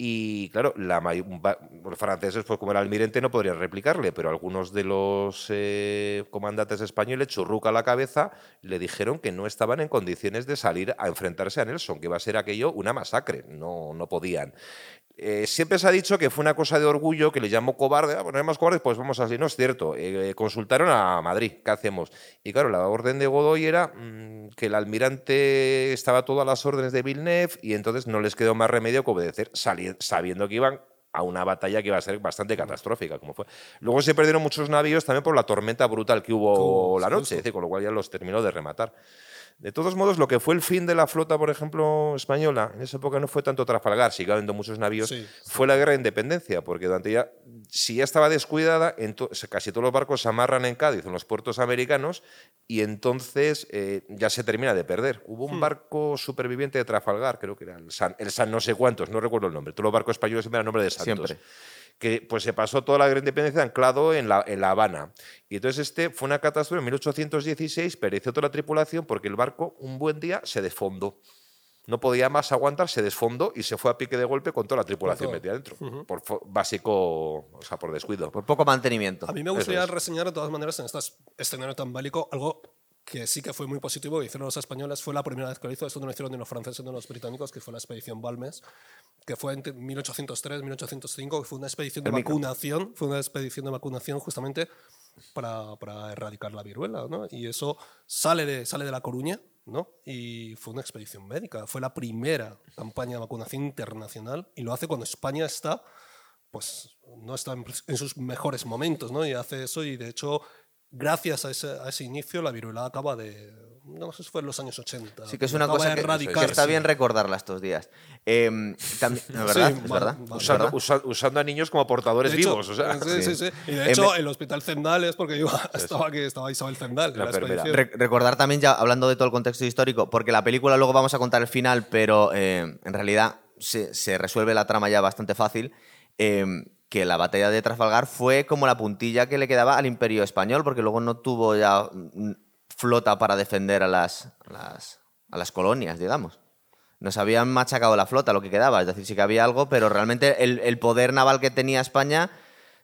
Y claro, la los franceses, pues como era almirante, no podrían replicarle, pero algunos de los eh, comandantes españoles, churruca la cabeza, le dijeron que no estaban en condiciones de salir a enfrentarse a Nelson, que iba a ser aquello una masacre, no, no podían. Eh, siempre se ha dicho que fue una cosa de orgullo que le llamó cobarde. Ah, bueno, más cobardes, pues vamos así. No es cierto. Eh, consultaron a Madrid, ¿qué hacemos? Y claro, la orden de Godoy era mm, que el almirante estaba todo a las órdenes de Villeneuve y entonces no les quedó más remedio que obedecer, sabiendo que iban a una batalla que iba a ser bastante catastrófica, como fue. Luego se perdieron muchos navíos también por la tormenta brutal que hubo la noche, con lo cual ya los terminó de rematar. De todos modos, lo que fue el fin de la flota, por ejemplo, española, en esa época no fue tanto Trafalgar, sigue habiendo muchos navíos, fue la guerra de independencia, porque durante ya, si ya estaba descuidada, casi todos los barcos se amarran en Cádiz, en los puertos americanos, y entonces eh, ya se termina de perder. Hubo un hmm. barco superviviente de Trafalgar, creo que era el San, el San no sé cuántos, no recuerdo el nombre, todos los barcos españoles siempre eran nombre de Santos. Siempre que pues se pasó toda la gran independencia anclado en la, en la Habana. Y entonces este fue una catástrofe en 1816, pereció toda la tripulación porque el barco un buen día se desfondó. No podía más aguantar, se desfondó y se fue a pique de golpe con toda la tripulación metida dentro. Por básico, o sea, por descuido. Por poco mantenimiento. A mí me gustaría reseñar de todas maneras en este escenario tan bélico algo que sí que fue muy positivo, que hicieron los españoles, fue la primera vez que lo hizo, esto no lo hicieron ni los franceses ni los británicos, que fue la expedición Balmes, que fue en 1803-1805, que fue una expedición de vacunación, fue una expedición de vacunación justamente para, para erradicar la viruela, ¿no? Y eso sale de, sale de La Coruña, ¿no? Y fue una expedición médica, fue la primera campaña de vacunación internacional y lo hace cuando España está, pues no está en, en sus mejores momentos, ¿no? Y hace eso y de hecho gracias a ese, a ese, inicio, la viruela acaba de. No sé si fue en los años 80. Sí, que es una cosa que, que, está bien recordarla estos días. Eh, también, *laughs* ¿verdad? ¿Es verdad? Usando, usando, a niños como portadores vivos. O sea. sí, sí, sí, Y de em, hecho, el hospital Zendal es porque iba, *laughs* estaba, aquí, estaba Isabel Zendal. recordar también, ya hablando de todo el contexto histórico, porque la película luego vamos a contar el final, pero eh, en realidad se, se, resuelve la trama ya bastante fácil. Eh, que la batalla de Trafalgar fue como la puntilla que le quedaba al imperio español, porque luego no tuvo ya flota para defender a las, a las, colonias, digamos. Nos habían machacado la flota, lo que quedaba, es decir, sí que había algo, pero realmente el, poder naval que tenía España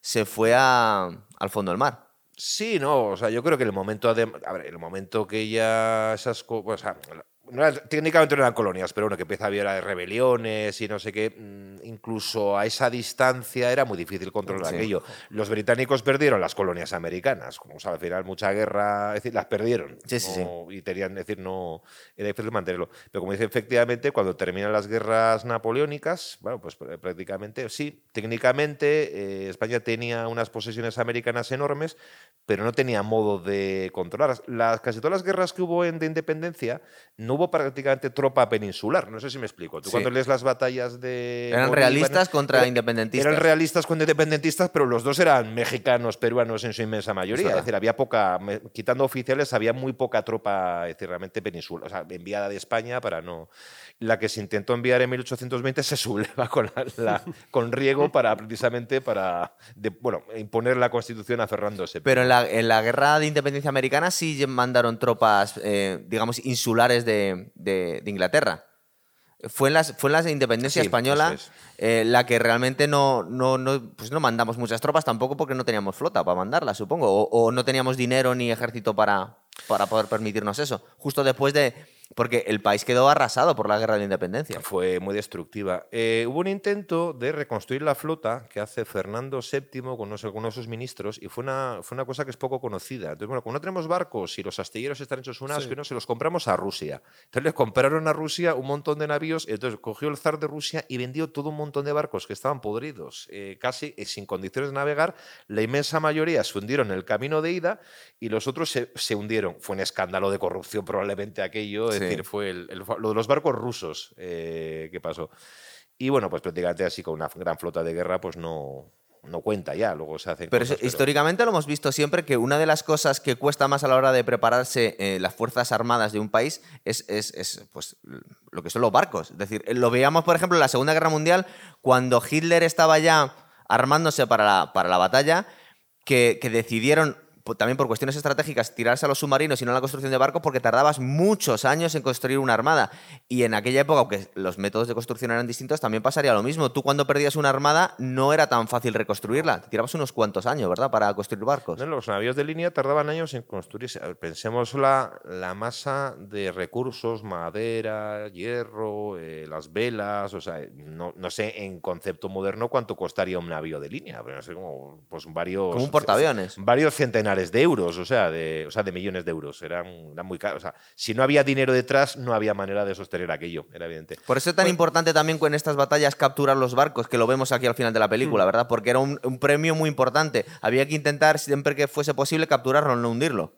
se fue al fondo del mar. Sí, no, o sea, yo creo que el momento, a ver, el momento que ya esas técnicamente no eran colonias, pero bueno, que empieza a haber rebeliones y no sé qué, mm, incluso a esa distancia era muy difícil controlar aquello. Los británicos perdieron las colonias americanas, como sabes, al final mucha guerra, es decir, las perdieron. Sí, sí, y tenían, decir, no, era difícil mantenerlo. Pero como dice, efectivamente, cuando terminan las guerras napoleónicas, bueno, pues prácticamente, sí, técnicamente eh, España tenía unas posesiones americanas enormes, pero no tenía modo de controlarlas. Las, casi todas las guerras que hubo en, de independencia no hubo prácticamente tropa peninsular. No sé si me explico. Tú cuando lees las batallas de. Eran realistas contra independentistas. Eran realistas contra independentistas, pero los dos eran mexicanos, peruanos en su inmensa mayoría. Es, decir, había poca. Quitando oficiales, había muy poca tropa, es decir, realmente peninsular. O sea, enviada de España para no. La que se intentó enviar en 1820 se *laughs* subleva con, la, con Riego *laughs* para precisamente para bueno, imponer la constitución a Fernando VII. Pero en la, en la guerra de independencia americana sí mandaron tropas, eh, digamos, insulares de de, Inglaterra. Fue en, las, fue en la independencia española eh, la que realmente no, no, no, pues no mandamos muchas tropas, tampoco porque no teníamos flota para mandarlas, supongo, o, o no teníamos dinero ni ejército para, para poder permitirnos eso. Justo después de, porque el país quedó arrasado por la guerra de la independencia. Fue muy destructiva. Eh, hubo un intento de reconstruir la flota que hace Fernando VII con algunos de sus ministros y fue una, fue una cosa que es poco conocida. Entonces, bueno, como no tenemos barcos y los astilleros están hechos un asco, ¿no? se los compramos a Rusia. Entonces les compraron a Rusia un montón de navíos, entonces cogió el zar de Rusia y vendió todo un montón de barcos que estaban podridos, eh, casi eh, sin condiciones de navegar. La inmensa mayoría se hundieron en el camino de ida y los otros se, se hundieron. Fue un escándalo de corrupción probablemente aquello es decir, fue lo de los barcos rusos eh, que pasó. Y bueno, pues prácticamente así con una gran flota de guerra, pues no, no cuenta ya, luego se hacen pero, históricamente lo hemos visto siempre que una de las cosas que cuesta más a la hora de prepararse eh, las fuerzas armadas de un país es, es, pues, lo que son los barcos. Es decir, lo veíamos, por ejemplo, en la Segunda Guerra Mundial, cuando Hitler estaba ya armándose para la, para la batalla, que, que decidieron también por cuestiones estratégicas, tirarse a los submarinos y no a la construcción de barcos porque tardabas muchos años en construir una armada. Y en aquella época, aunque los métodos de construcción eran distintos, también pasaría lo mismo. Tú cuando perdías una armada no era tan fácil reconstruirla. Te tirabas unos cuantos años, ¿verdad? Para construir barcos. No, Los navíos de línea tardaban años en construirse. Ver, Pensemos la, la masa de recursos, madera, hierro, eh, las velas, o sea, no, no sé en concepto moderno cuánto costaría un navío de línea, pero no sé, como pues varios... Como un portaaviones. Varios centenares de euros, o sea, de, o sea, de millones de euros. Eran, eran muy caros. O sea, si no había dinero detrás, no había manera de sostener aquello, era evidente. Por eso es tan importante también en estas batallas capturar los barcos, que lo vemos aquí al final de la película, ¿verdad? Porque era un, un premio muy importante. Había que intentar, siempre que fuese posible, capturarlo, no hundirlo.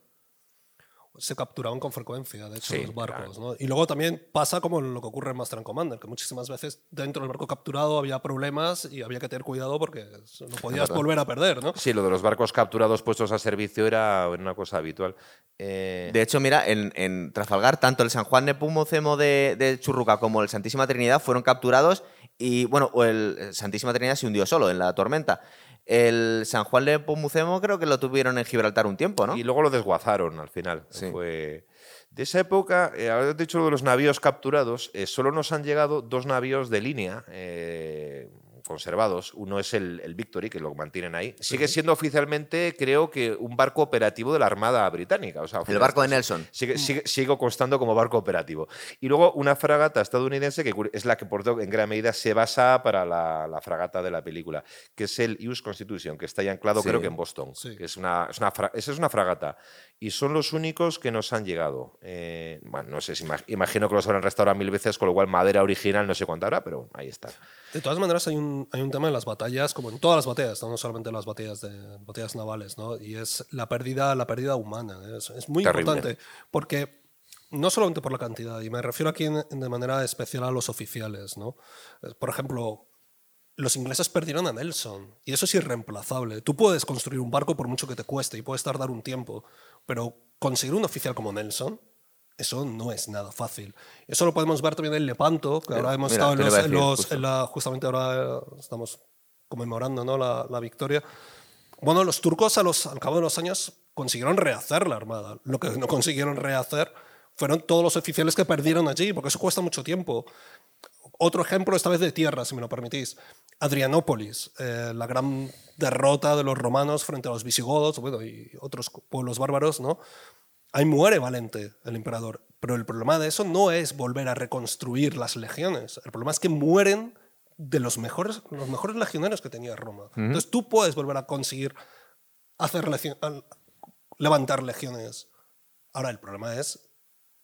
Se capturaban con frecuencia, de hecho, Sí, los barcos. ¿no? Y luego también pasa como lo que ocurre en Master and Commander, que muchísimas veces dentro del barco capturado había problemas y había que tener cuidado porque no podías volver a perder, ¿no? Sí, lo de los barcos capturados puestos a servicio era una cosa habitual. Eh, De hecho, mira, en, en Trafalgar, tanto el San Juan de Pumocemo de, de Churruca como el Santísima Trinidad fueron capturados y, bueno, el Santísima Trinidad se hundió solo en la tormenta. El San Juan de Pumucemo creo que lo tuvieron en Gibraltar un tiempo, ¿no? Y luego lo desguazaron al final. Sí. Fue... De esa época, eh, habéis dicho lo de los navíos capturados, eh, solo nos han llegado dos navíos de línea eh, conservados. Uno es el, el Victory, que lo mantienen ahí. Sigue siendo oficialmente, creo que, un barco operativo de la Armada Británica. O sea, El barco de Nelson. Sigue, sigue, sigue constando como barco operativo. Y luego una fragata estadounidense que es la que por en gran medida se basa para la, la fragata de la película, que es el US Constitution, que está ya anclado Sí. creo que en Boston. Sí. Que es una, es una fra- esa es una fragata. Y son los únicos que nos han llegado. Eh, bueno, no sé, si imag- imagino que los habrán restaurado mil veces, con lo cual madera original no sé cuánto habrá, pero ahí está. De todas maneras, hay un, hay un tema en las batallas, como en todas las batallas, no, No solamente en las batallas, de, batallas navales, ¿no? y es la pérdida, la pérdida humana. ¿eh? Es, es muy Terrible. importante, porque no solamente por la cantidad, y me refiero aquí en- de manera especial a los oficiales. ¿no? Eh, Por ejemplo, los ingleses perdieron a Nelson, y eso es irreemplazable. Tú puedes construir un barco por mucho que te cueste, y puedes tardar un tiempo, pero conseguir un oficial como Nelson... Eso no es nada fácil. Eso lo podemos ver también en Lepanto, que ahora hemos mira, estado en los, en decir, los- en la- justamente ahora eh, estamos conmemorando ¿no? la, la victoria. Bueno, los turcos a los, al cabo de los años consiguieron rehacer la armada. Lo que no consiguieron rehacer fueron todos los oficiales que perdieron allí, porque eso cuesta mucho tiempo. Otro ejemplo, esta vez de tierra, si me lo permitís. Adrianópolis, eh, la gran derrota de los romanos frente a los visigodos bueno, y otros pueblos bárbaros, ¿no? Ahí muere Valente, el emperador. Pero el problema de eso no es volver a reconstruir las legiones. El problema es que mueren de los mejores, los mejores legionarios que tenía Roma. Entonces tú puedes volver a conseguir hacer legio- levantar legiones. Ahora, el problema es,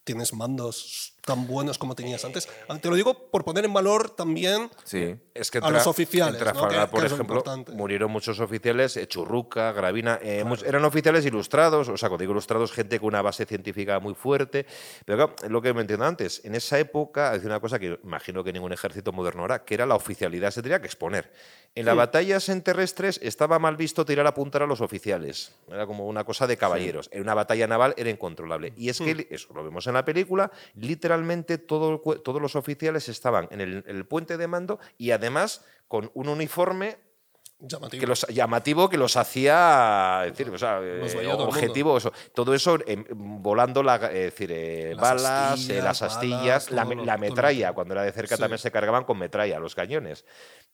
tienes mandos tan buenos como tenías antes. Ah, Te lo digo por poner en valor también Sí. Es que A los oficiales, en ¿no? Trafalgar, Que- por ejemplo, murieron muchos oficiales, eh, Churruca, Gravina, eh, much- eran oficiales ilustrados, o sea, cuando digo ilustrados, gente con una base científica muy fuerte. Pero claro, es lo que me entiendo antes, en esa época, hay una cosa que imagino que ningún ejército moderno hará, que era la oficialidad, se tenía que exponer. En las batallas en terrestres estaba mal visto tirar a apuntar a los oficiales, era como una cosa de caballeros. En una batalla naval era incontrolable. Y es que, li- eso lo vemos en la película, literalmente todo el cue- todos los oficiales estaban en el, en el puente de mando y además con un uniforme llamativo. que los, llamativo que los hacía es decir, o sea, Los eh, veía todo el objetivo, eso, todo eso em, volando la, decir, eh, Las balas, eh, astillas, las astillas, balas, la, todo lo- todo metralla, cuando era de cerca Sí. también se cargaban con metralla los cañones.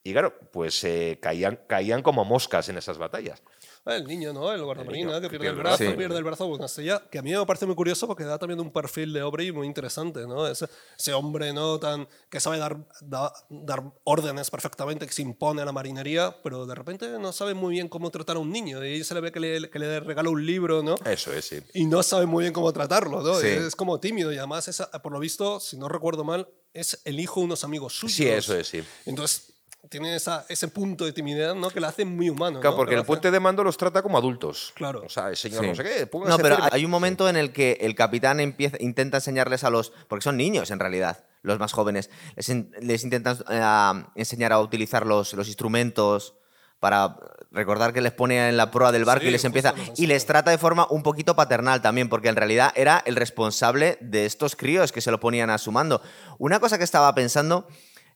Y claro, pues eh, caían, caían como moscas en esas batallas. Ah, El niño, ¿no? El guardamarina que pierde el brazo, brazo. pierde el brazo una estrella, que a mí me parece muy curioso porque da también un perfil de Aubrey muy interesante, ¿no? Ese, ese hombre, ¿no? Tan, que sabe dar, da- dar órdenes perfectamente, que se impone a la marinería, pero de repente no sabe muy bien cómo tratar a un niño. Y se le ve que le, que le regala un libro, ¿no? Eso es, sí. Y no sabe muy bien cómo tratarlo, ¿no? Sí. Es como tímido y además, es, por lo visto, si no recuerdo mal, es el hijo de unos amigos suyos. Sí, eso es, sí. Entonces, tiene esa, ese punto de timidez, ¿no? Que le hace muy humano. Claro, ¿no? porque Que el puente de mando los trata como adultos. Claro. O sea, el señor Sí. no sé qué, No, pero firme. hay un momento en el que el capitán empieza, intenta enseñarles a los. Porque son niños en realidad, los más jóvenes. Les, in- les intentan eh, enseñar a utilizar los, los instrumentos para recordar que les pone en la proa del barco Sí, y les empieza. Y les trata de forma un poquito paternal también, porque en realidad era el responsable de estos críos que se lo ponían a su mando. Una cosa que estaba pensando.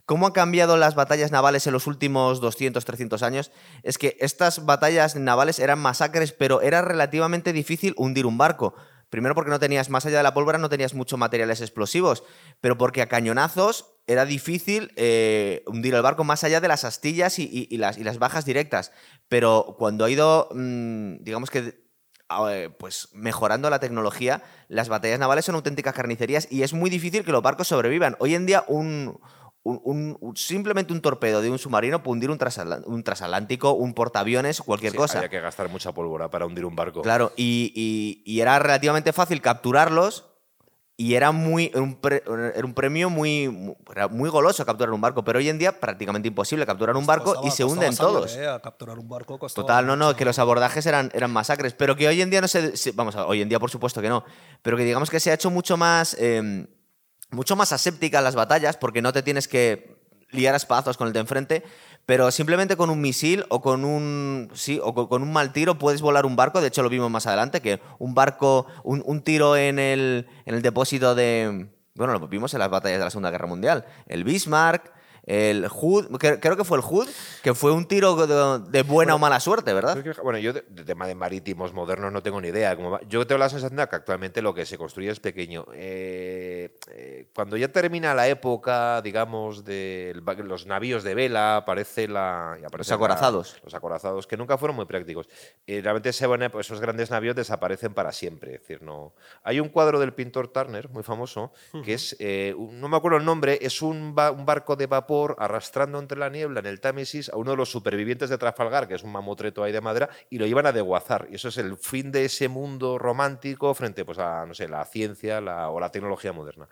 Cómo han cambiado las batallas navales en los últimos 200, 300 años, es que estas batallas navales eran masacres, pero era relativamente difícil hundir un barco. Primero porque no tenías, más allá de la pólvora, no tenías muchos materiales explosivos, pero porque a cañonazos era difícil eh, hundir el barco más allá de las astillas y, las, bajas directas. Pero cuando ha ido, mm, digamos que, eh, pues mejorando la tecnología, las batallas navales son auténticas carnicerías y es muy difícil que los barcos sobrevivan. Hoy en día, un, un- un- un- simplemente un torpedo de un submarino puede hundir un, transatl- un transatlántico, un portaaviones, cualquier Sí, cosa. Había que gastar mucha pólvora para hundir un barco. Claro, y, y- y era relativamente fácil capturarlos y era muy era un, pre- era un premio muy, muy- era muy goloso capturar un barco, pero hoy en día prácticamente imposible capturar un barco Costaba- y se hunden sangre, todos. eh, a capturar un barco costaba Total, no, no, que los abordajes eran, eran masacres, pero que hoy en día no se, se- Vamos, hoy en día por supuesto que no, pero que digamos que se ha hecho mucho más, eh, mucho más asépticas las batallas porque no te tienes que liar a con el de enfrente, pero simplemente con un misil o con un sí o con un mal tiro puedes volar un barco. De hecho, lo vimos más adelante que un barco, un, un tiro en el, en el depósito de. Bueno, lo vimos en las batallas de la Segunda Guerra Mundial. El Bismarck, el Hood, cre- creo que fue el Hood, que fue un tiro de, de buena o mala suerte, ¿verdad? Que- bueno, yo de, de tema de marítimos modernos no tengo ni idea. Cómo va. Yo tengo la sensación de que actualmente lo que se construye es pequeño. Eh, eh, cuando ya termina la época, digamos, de los navíos de vela, aparece la... aparece Los acorazados. la- los acorazados, que nunca fueron muy prácticos. Eh, realmente se van esos grandes navíos desaparecen para siempre. Es decir, no... Hay un cuadro del pintor Turner, muy famoso, que es, eh, no me acuerdo el nombre, es un, ba- un barco de vapor arrastrando entre la niebla en el Támesis a uno de los supervivientes de Trafalgar, que es un mamotreto ahí de madera, y lo llevan a deguazar. Y eso es el fin de ese mundo romántico frente pues, a, no sé, la ciencia la- o la tecnología moderna.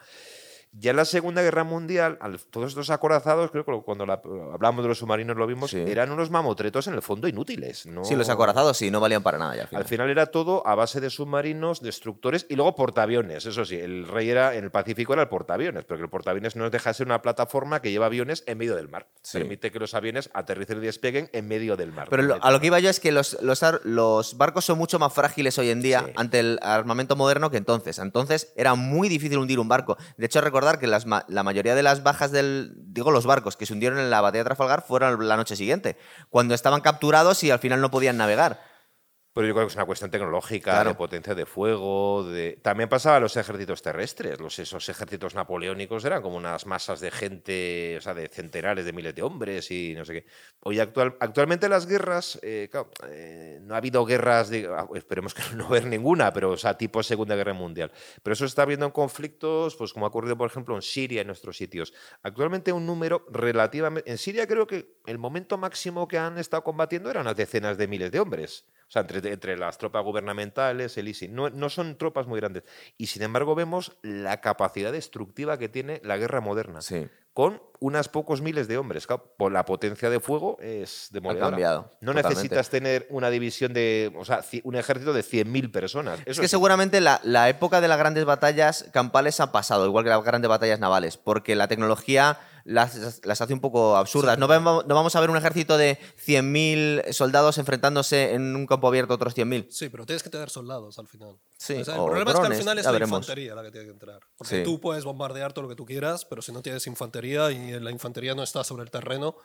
Ya en la Segunda Guerra Mundial, al- todos estos acorazados, creo que cuando la- hablamos de los submarinos lo vimos, Sí. eran unos mamotretos en el fondo inútiles. ¿no? Sí, los acorazados sí, no valían para nada ya al final. Al final era todo a base de submarinos, destructores y luego portaaviones. Eso sí, el rey era en el Pacífico era el portaaviones, pero que el portaaviones no deja de ser una plataforma que lleva aviones en medio del mar. Sí. Permite que los aviones aterricen y despeguen en medio del mar. Pero lo- a lo que iba yo es que los, los, ar- los barcos son mucho más frágiles hoy en día Sí. ante el armamento moderno que entonces. Entonces era muy difícil hundir un barco. De hecho, recordar que las la mayoría de las bajas del. Digo, los barcos que se hundieron en la batalla de Trafalgar fueron la noche siguiente, cuando estaban capturados y al final no podían navegar. Pero yo creo que es una cuestión tecnológica, Claro. de potencia de fuego. De... También pasaba a los ejércitos terrestres. Los, esos ejércitos napoleónicos eran como unas masas de gente, o sea, de centenares de miles de hombres y no sé qué. Hoy actual, actualmente las guerras, eh, claro, eh, no ha habido guerras, de- ah, esperemos que *laughs* no haber ninguna, pero o sea, tipo Segunda Guerra Mundial. Pero eso está viendo en conflictos, pues como ha ocurrido, por ejemplo, en Siria, en nuestros sitios. Actualmente un número relativamente... En Siria creo que el momento máximo que han estado combatiendo eran unas decenas de miles de hombres. O sea, entre, entre las tropas gubernamentales, el ISIS. No, no son tropas muy grandes. Y sin embargo vemos la capacidad destructiva que tiene la guerra moderna. Sí. Con unas pocos miles de hombres. Claro, por la potencia de fuego es demoledora. cambiado, No totalmente. necesitas tener una división de... O sea, un ejército de 100.000 personas. Es que sí. seguramente la, la época de las grandes batallas campales ha pasado, igual que las grandes batallas navales, porque la tecnología las, las hace un poco absurdas. No, vemos- no vamos a ver un ejército de 100.000 soldados enfrentándose en un campo abierto a otros 100.000. Sí, pero tienes que tener soldados al final. Sí, O sea, el o problema es que al drones, final es la veremos. infantería la que tiene que entrar. Porque Sí. tú puedes bombardear todo lo que tú quieras, pero si no tienes infantería y la infantería no está sobre el terreno,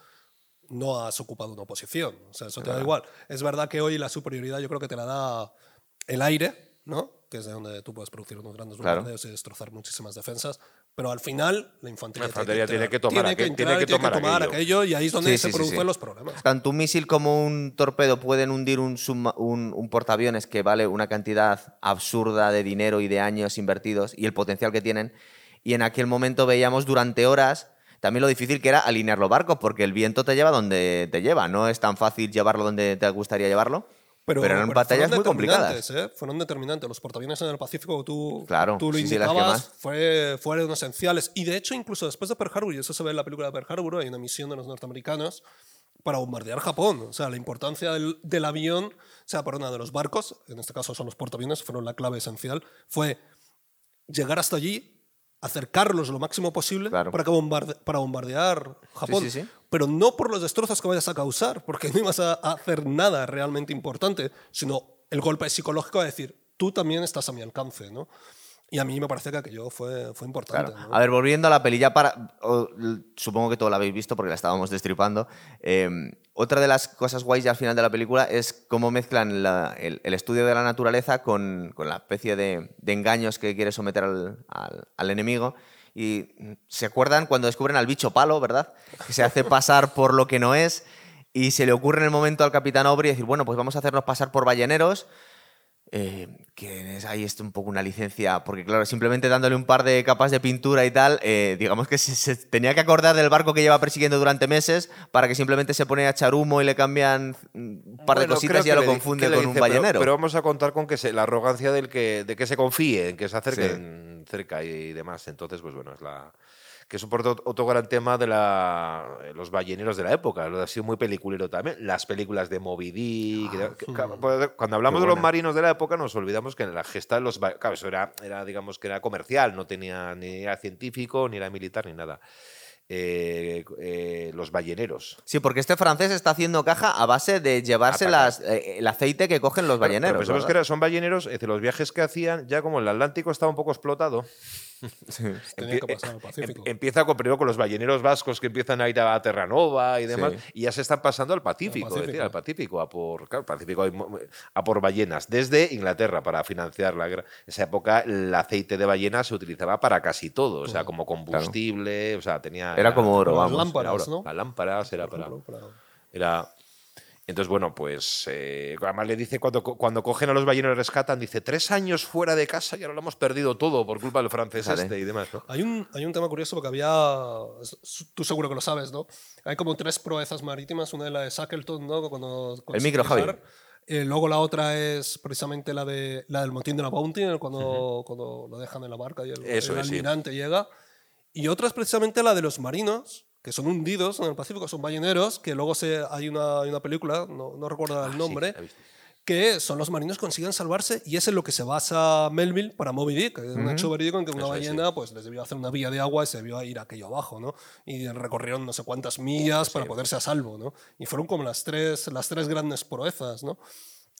no has ocupado una posición. O sea, eso te da igual. Es verdad que hoy la superioridad yo creo que te la da el aire, ¿no? Que es de donde tú puedes producir unos grandes Claro. bombardeos y destrozar muchísimas defensas. Pero al final la infantería, La infantería tiene que entrar. tomar tiene que, aquel- tiene entrar que y tiene tomar tomar aquello. aquello. y ahí es donde Sí, se sí, producen sí. los problemas. Tanto un misil como un torpedo pueden hundir un, subma- un, un portaaviones que vale una cantidad absurda de dinero y de años invertidos y el potencial que tienen. Y en aquel momento veíamos durante horas también lo difícil que era alinear los barcos, porque el viento te lleva donde te lleva. No es tan fácil llevarlo donde te gustaría llevarlo. Pero, eran batallas fueron muy complicadas. ¿eh? Fueron determinantes. Los portaaviones en el Pacífico, tú, Claro, tú lo sí, sí, las que indicabas, más. fue, fueron esenciales. Y de hecho, incluso después de Pearl Harbor, y eso se ve en la película de Pearl Harbor, hay una misión de los norteamericanos para bombardear Japón. O sea, la importancia del, del avión, o sea, perdona, de los barcos, en este caso son los portaaviones, fueron la clave esencial, fue llegar hasta allí, acercarlos lo máximo posible Claro. para, que bombarde- para bombardear Japón. sí, sí. Pero no por los destrozos que vayas a causar, porque *laughs* no ibas a hacer nada realmente importante, sino el golpe psicológico de decir, tú también estás a mi alcance, ¿no? Y a mí me parece que aquello fue, fue importante. Claro. ¿no? A ver, volviendo a la peli, ya para. o, supongo que todo lo habéis visto porque la estábamos destripando. eh, otra de las cosas guays ya al final de la película es cómo mezclan la- el, estudio de la naturaleza con, con la especie de, engaños que quiere someter al, al- enemigo. Y se acuerdan cuando descubren al bicho palo, ¿verdad? Que se hace pasar por lo que no es. Y se le ocurre en el momento al capitán Aubrey decir, bueno, pues vamos a hacernos pasar por balleneros. Eh, que es ahí esto un poco una licencia, porque claro, simplemente dándole un par de capas de pintura y tal, eh, digamos que se, se tenía que acordar del barco que lleva persiguiendo durante meses para que simplemente se pone a echar humo y le cambian un par de cositas y ya lo confunde con un dice, ballenero. Pero, vamos a contar con que se- la arrogancia del que, de que se confíe, en que se acerquen cerca y demás. Entonces, pues bueno, es la. Que es un otro gran tema de la, los balleneros de la época. Lo ha sido muy peliculero también. Las películas de Moby Dick. Ah, que- que- pues, cuando hablamos de los marinos de la época, nos olvidamos que la gesta de los. Claro, eso era, era, digamos que era comercial, no tenía ni era científico, ni era militar, ni nada. Eh, eh, los balleneros. Sí, porque este francés está haciendo caja a base de llevarse las, eh, el aceite que cogen los Claro, pero balleneros. pensemos ¿verdad? que son balleneros, es decir, los viajes que hacían, ya como el Atlántico estaba un poco explotado, Tenía que empie- pasar al Pacífico. em- empieza con, primero con los balleneros vascos que empiezan a ir a Terranova y demás, Sí. y ya se están pasando al Pacífico, decir, al Pacífico, a por, claro, Pacífico a por ballenas, desde Inglaterra para financiar la guerra. En esa época el aceite de ballena se utilizaba para casi todo, o sea, como combustible, o sea, tenía... Era como oro, vamos. lámparas, era oro. ¿no? Las lámparas era para- Era. Entonces, bueno, pues. eh, además le dice, cuando, cuando cogen a los balleneros y rescatan, dice: tres años fuera de casa y ahora lo hemos perdido todo por culpa del francés Fíjate. este y demás. ¿no? Hay un, hay un tema curioso porque había, tú seguro que lo sabes, ¿no? Hay como tres proezas marítimas, una es la de Shackleton, ¿no? Cuando, cuando El micro, quiere Javi. usar. Eh, luego la otra es precisamente la, de, la del motín de la Bounty, cuando, cuando lo dejan en la barca y el, Eso el es, sí. almirante llega. Y otra es precisamente la de los marinos, que son hundidos en el Pacífico, son balleneros, que luego se, hay, una, hay una película, no, no recuerdo el Ah, sí, nombre, que son los marinos que consiguen salvarse y es en lo que se basa Melville para Moby Dick, que es un hecho verídico en que una Eso ballena pues les debió hacer una vía de agua y se debió ir aquello abajo, ¿no? Y recorrieron no sé cuántas millas para poderse a salvo, ¿no? Y fueron como las tres, las tres grandes proezas, ¿no?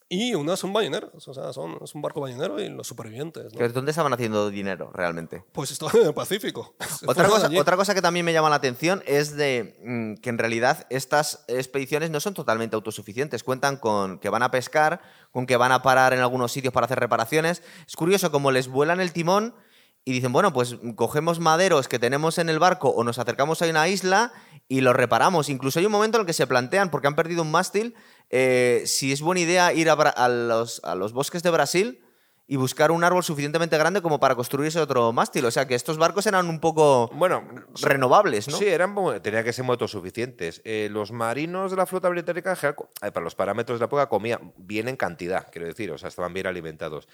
Y unas son balleneros, o sea, son, es un barco ballenero y los supervivientes, ¿no? ¿Dónde estaban haciendo dinero realmente? Pues estaban en el Pacífico. *laughs* Otra cosa, otra cosa que también me llama la atención es de mm, que en realidad estas expediciones no son totalmente autosuficientes. Cuentan con que van a pescar, con que van a parar en algunos sitios para hacer reparaciones. Es curioso como les vuelan el timón y dicen, bueno, pues cogemos maderos que tenemos en el barco o nos acercamos a una isla y los reparamos. Incluso hay un momento en el que se plantean, porque han perdido un mástil, eh, si es buena idea ir a, a los, a los bosques de Brasil y buscar un árbol suficientemente grande como para construirse otro mástil. O sea que estos barcos eran un poco Bueno, renovables, ¿no? Sí, eran, tenían que ser muy autosuficientes. Eh, los marinos de la flota británica, eh, para los parámetros de la época, comían bien en cantidad, quiero decir, o sea, estaban bien alimentados.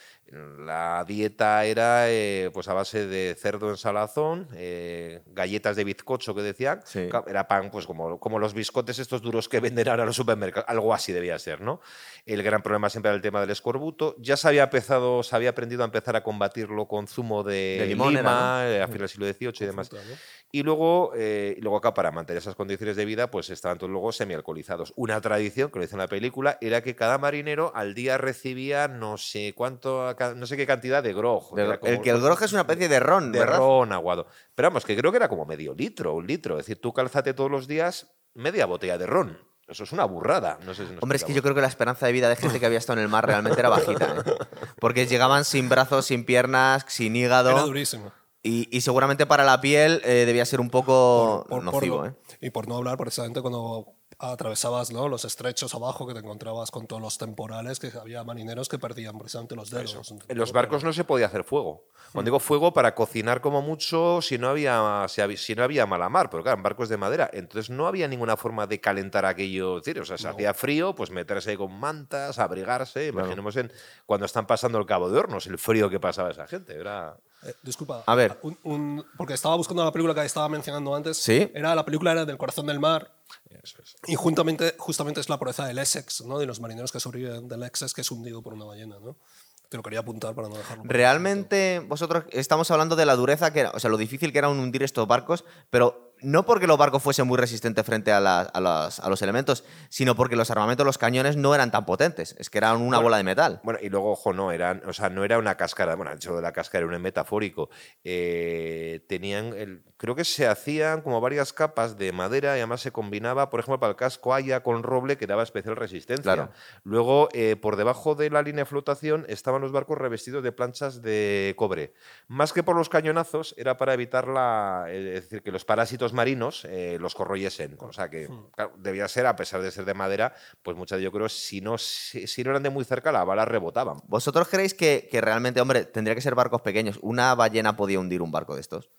La dieta era eh, pues a base de cerdo en salazón, eh, galletas de bizcocho que decían, Sí. Era pan, pues como, como los biscotes estos duros que venden ahora los supermercados, algo así debía ser, ¿no? El gran problema siempre era el tema del escorbuto. Ya se había empezado, había aprendido a empezar a combatirlo con zumo de, De limón era, eh, a finales del siglo XVIII y demás. Fruta, ¿no? Y luego, eh, y luego acá, para mantener esas condiciones de vida, pues estaban todos luego semialcoholizados. Una tradición, que lo dice en la película, era que cada marinero al día recibía no sé cuánto, no sé qué cantidad de grog. De- Era como- el que el grog es una especie de ron, de ¿verdad? ron aguado. Pero vamos, que creo que era como medio litro, un litro. Es decir, tú cálzate todos los días media botella de ron. Eso es una burrada. No sé si nos Hombre, es que yo creo que la esperanza de vida de gente que había estado en el mar realmente era bajita. ¿eh? *laughs* Porque llegaban sin brazos, sin piernas, sin hígado. Era durísimo. Y, y seguramente para la piel eh, debía ser un poco Por- por- nocivo. por- ¿eh? Y por no hablar precisamente cuando atravesabas ¿no? los estrechos abajo que te encontrabas con todos los temporales, que había marineros que perdían precisamente los dedos. En los barcos no se podía hacer fuego. Cuando digo fuego, para cocinar como mucho, si no había, si no había mala mar, pero claro, en barcos de madera. Entonces no había ninguna forma de calentar aquello. es decir, o sea, se hacía frío, pues meterse con mantas, abrigarse. Imaginemos en cuando están pasando el cabo de hornos, el frío que pasaba esa gente. Era. Eh, disculpa. A ver. un- un- porque estaba buscando la película que estaba mencionando antes. Sí. Era la película era del corazón del mar. Y juntamente, justamente es la proeza del Essex, ¿no? de los marineros que sobreviven del Essex, que es hundido por una ballena. ¿no? Te lo quería apuntar para no dejarlo. Realmente, vosotros estamos hablando de la dureza que era, o sea, lo difícil que era hundir estos barcos, pero no porque los barcos fuesen muy resistentes frente a, la- a las- a los elementos, sino porque los armamentos, los cañones no eran tan potentes. Es que eran una Bueno, bola de metal. Bueno, y luego, ojo, no, eran, o sea, no era una cáscara, bueno, el hecho de la cáscara era un metafórico. Eh, tenían, el- creo que se hacían como varias capas de madera y además se combinaba, por ejemplo, para el casco haya con roble que daba especial resistencia. Claro. Luego, eh, por debajo de la línea de flotación estaban los barcos revestidos de planchas de cobre. Más que por los cañonazos, era para evitar la, eh, es decir, que los parásitos marinos eh, los corroyesen. O sea que claro, debía ser, a pesar de ser de madera, pues muchas, yo creo, si no, si, si no eran de muy cerca, las balas rebotaban. ¿Vosotros creéis que, que realmente, hombre, tendría que ser barcos pequeños? ¿Una ballena podía hundir un barco de estos?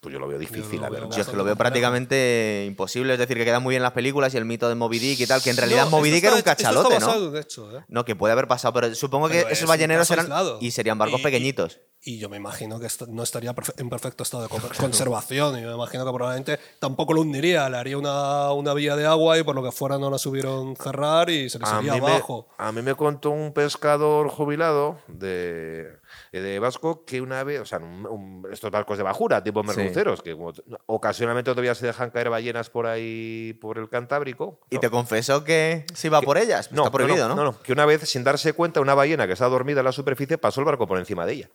Pues yo lo veo difícil, lo la verdad. Yo es que lo veo prácticamente imposible. Es decir, que quedan muy bien las películas y el mito de Moby Dick y tal, que en realidad No, Moby Dick era un esto está cachalote, ¿no? de hecho, ¿eh? No, que puede haber pasado, pero supongo que es esos balleneros eran aislado. y serían barcos Y- pequeñitos. Y yo me imagino que no estaría en perfecto estado de con- conservación. Y yo me imagino que probablemente tampoco lo hundiría. Le haría una, una vía de agua y por lo que fuera no la subieron cerrar y se les iría me, abajo. a mí me contó un pescador jubilado de, de Vasco que una vez, o sea, un- un- estos barcos de bajura, tipo Sí. merluceros, que como- ocasionalmente todavía se dejan caer ballenas por ahí, por el Cantábrico. Y ¿no? te confesó que se iba por ellas. No, Está prohibido, ¿no? no, no, que una vez, sin darse cuenta, una ballena que estaba dormida en la superficie pasó el barco por encima de ella.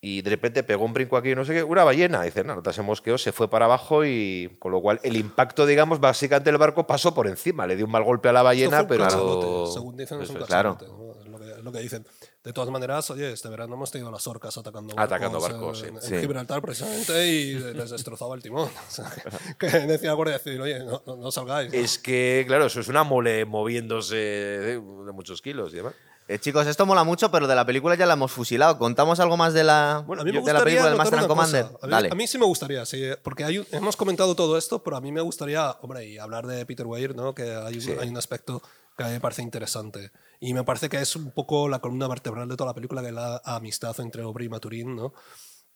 Y de repente pegó un brinco aquí, no sé qué, una ballena. Dice, no, no se mosqueó, se fue para abajo y con lo cual el impacto, digamos, básicamente el barco pasó por encima. Le dio un mal golpe a la Esto ballena, fue un pero. según dicen, es un es. claro. Es lo que, es lo que dicen. De todas maneras, oye, este verano hemos tenido las orcas atacando barcos, Atacando barcos, en, sí. en Sí. Gibraltar precisamente y les destrozaba el timón. *laughs* O sea, que decía la Guardia Civil, oye, no, no, no salgáis. ¿no? Es que, claro, eso es una mole moviéndose de, de muchos kilos y demás. Eh, chicos, esto mola mucho, pero de la película ya la hemos fusilado. ¿Contamos algo más de la, Bueno, a mí me de gustaría la película del Master and Commander? A mí, Dale. a mí sí me gustaría, sí, porque hay un- hemos comentado todo esto, pero a mí me gustaría, hombre, y hablar de Peter Weir, ¿no? que hay un, hay un aspecto que a mí me parece interesante. Y me parece que es un poco la columna vertebral de toda la película, que es la amistad entre Aubrey y Maturín, ¿no?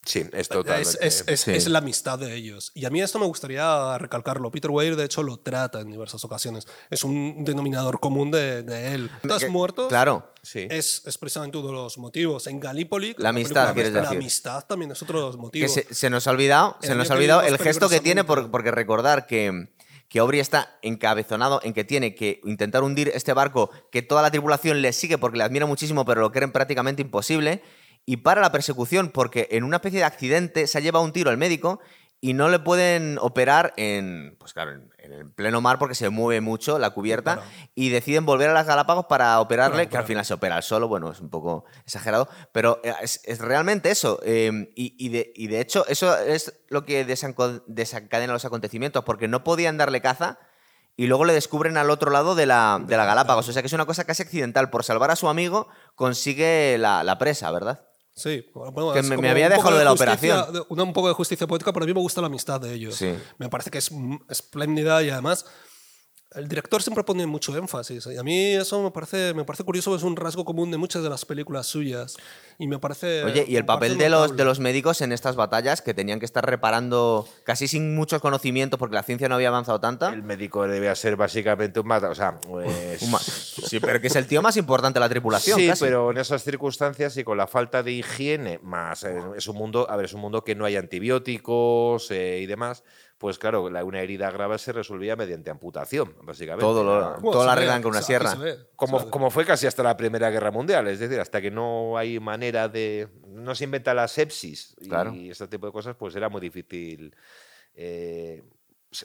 Sí, es totalmente. Es, es- es- Sí. es la amistad de ellos. Y a mí esto me gustaría recalcarlo. Peter Weir, de hecho, lo trata en diversas ocasiones. Es un denominador común de, de él. ¿Estás Que- muerto? Claro. Sí. Es, precisamente uno de los motivos. En Gallipoli, La amistad, la decir. amistad también es otro de los Que motivos. se, se nos ha olvidado, se nos ha que olvidado el gesto que tiene, por- porque recordar que, que Aubrey está encabezonado en que tiene que intentar hundir este barco, que toda la tripulación le sigue porque le admira muchísimo, pero lo creen prácticamente imposible, y para la persecución porque en una especie de accidente se ha llevado un tiro al médico y no le pueden operar en, pues claro, en, en el pleno mar porque se mueve mucho la cubierta Claro. y deciden volver a las Galápagos para operarle, que al final se opera al solo, bueno, es un poco exagerado, pero eh, es, es realmente eso. eh, y, y de, y de hecho, eso es lo que desencadena los acontecimientos, porque no podían darle caza y luego le descubren al otro lado de la, de la Galápagos. O sea que es una cosa casi accidental. Por salvar a su amigo, consigue la, la presa, ¿verdad? Sí, bueno, Que me- me había dejado de la justicia- operación. de- un poco de justicia poética, pero a mí me gusta la amistad de ellos. Sí. Me parece que es espléndida y además el director siempre pone mucho énfasis. Y a mí eso me parece, me parece curioso, es un rasgo común de muchas de las películas suyas. Y me parece. Oye, y el papel de los, de los médicos en estas batallas que tenían que estar reparando casi sin muchos conocimientos porque la ciencia no había avanzado tanta. El médico debía ser básicamente un mata. O sea, pues- Un ma- Sí, pero que es el tío más importante de la tripulación. Sí, casi. pero en esas circunstancias y con la falta de higiene, más eh, es un mundo, a ver, es un mundo que no hay antibióticos eh, y demás, pues claro, la- una herida grave se resolvía mediante amputación, básicamente. Todo lo- Bueno, todo lo ve, arreglan con una sierra. se ve, Como, como fue casi hasta la Primera Guerra Mundial, es decir, hasta que no hay manera de. No se inventa la sepsis y Claro. este tipo de cosas, pues era muy difícil. eh,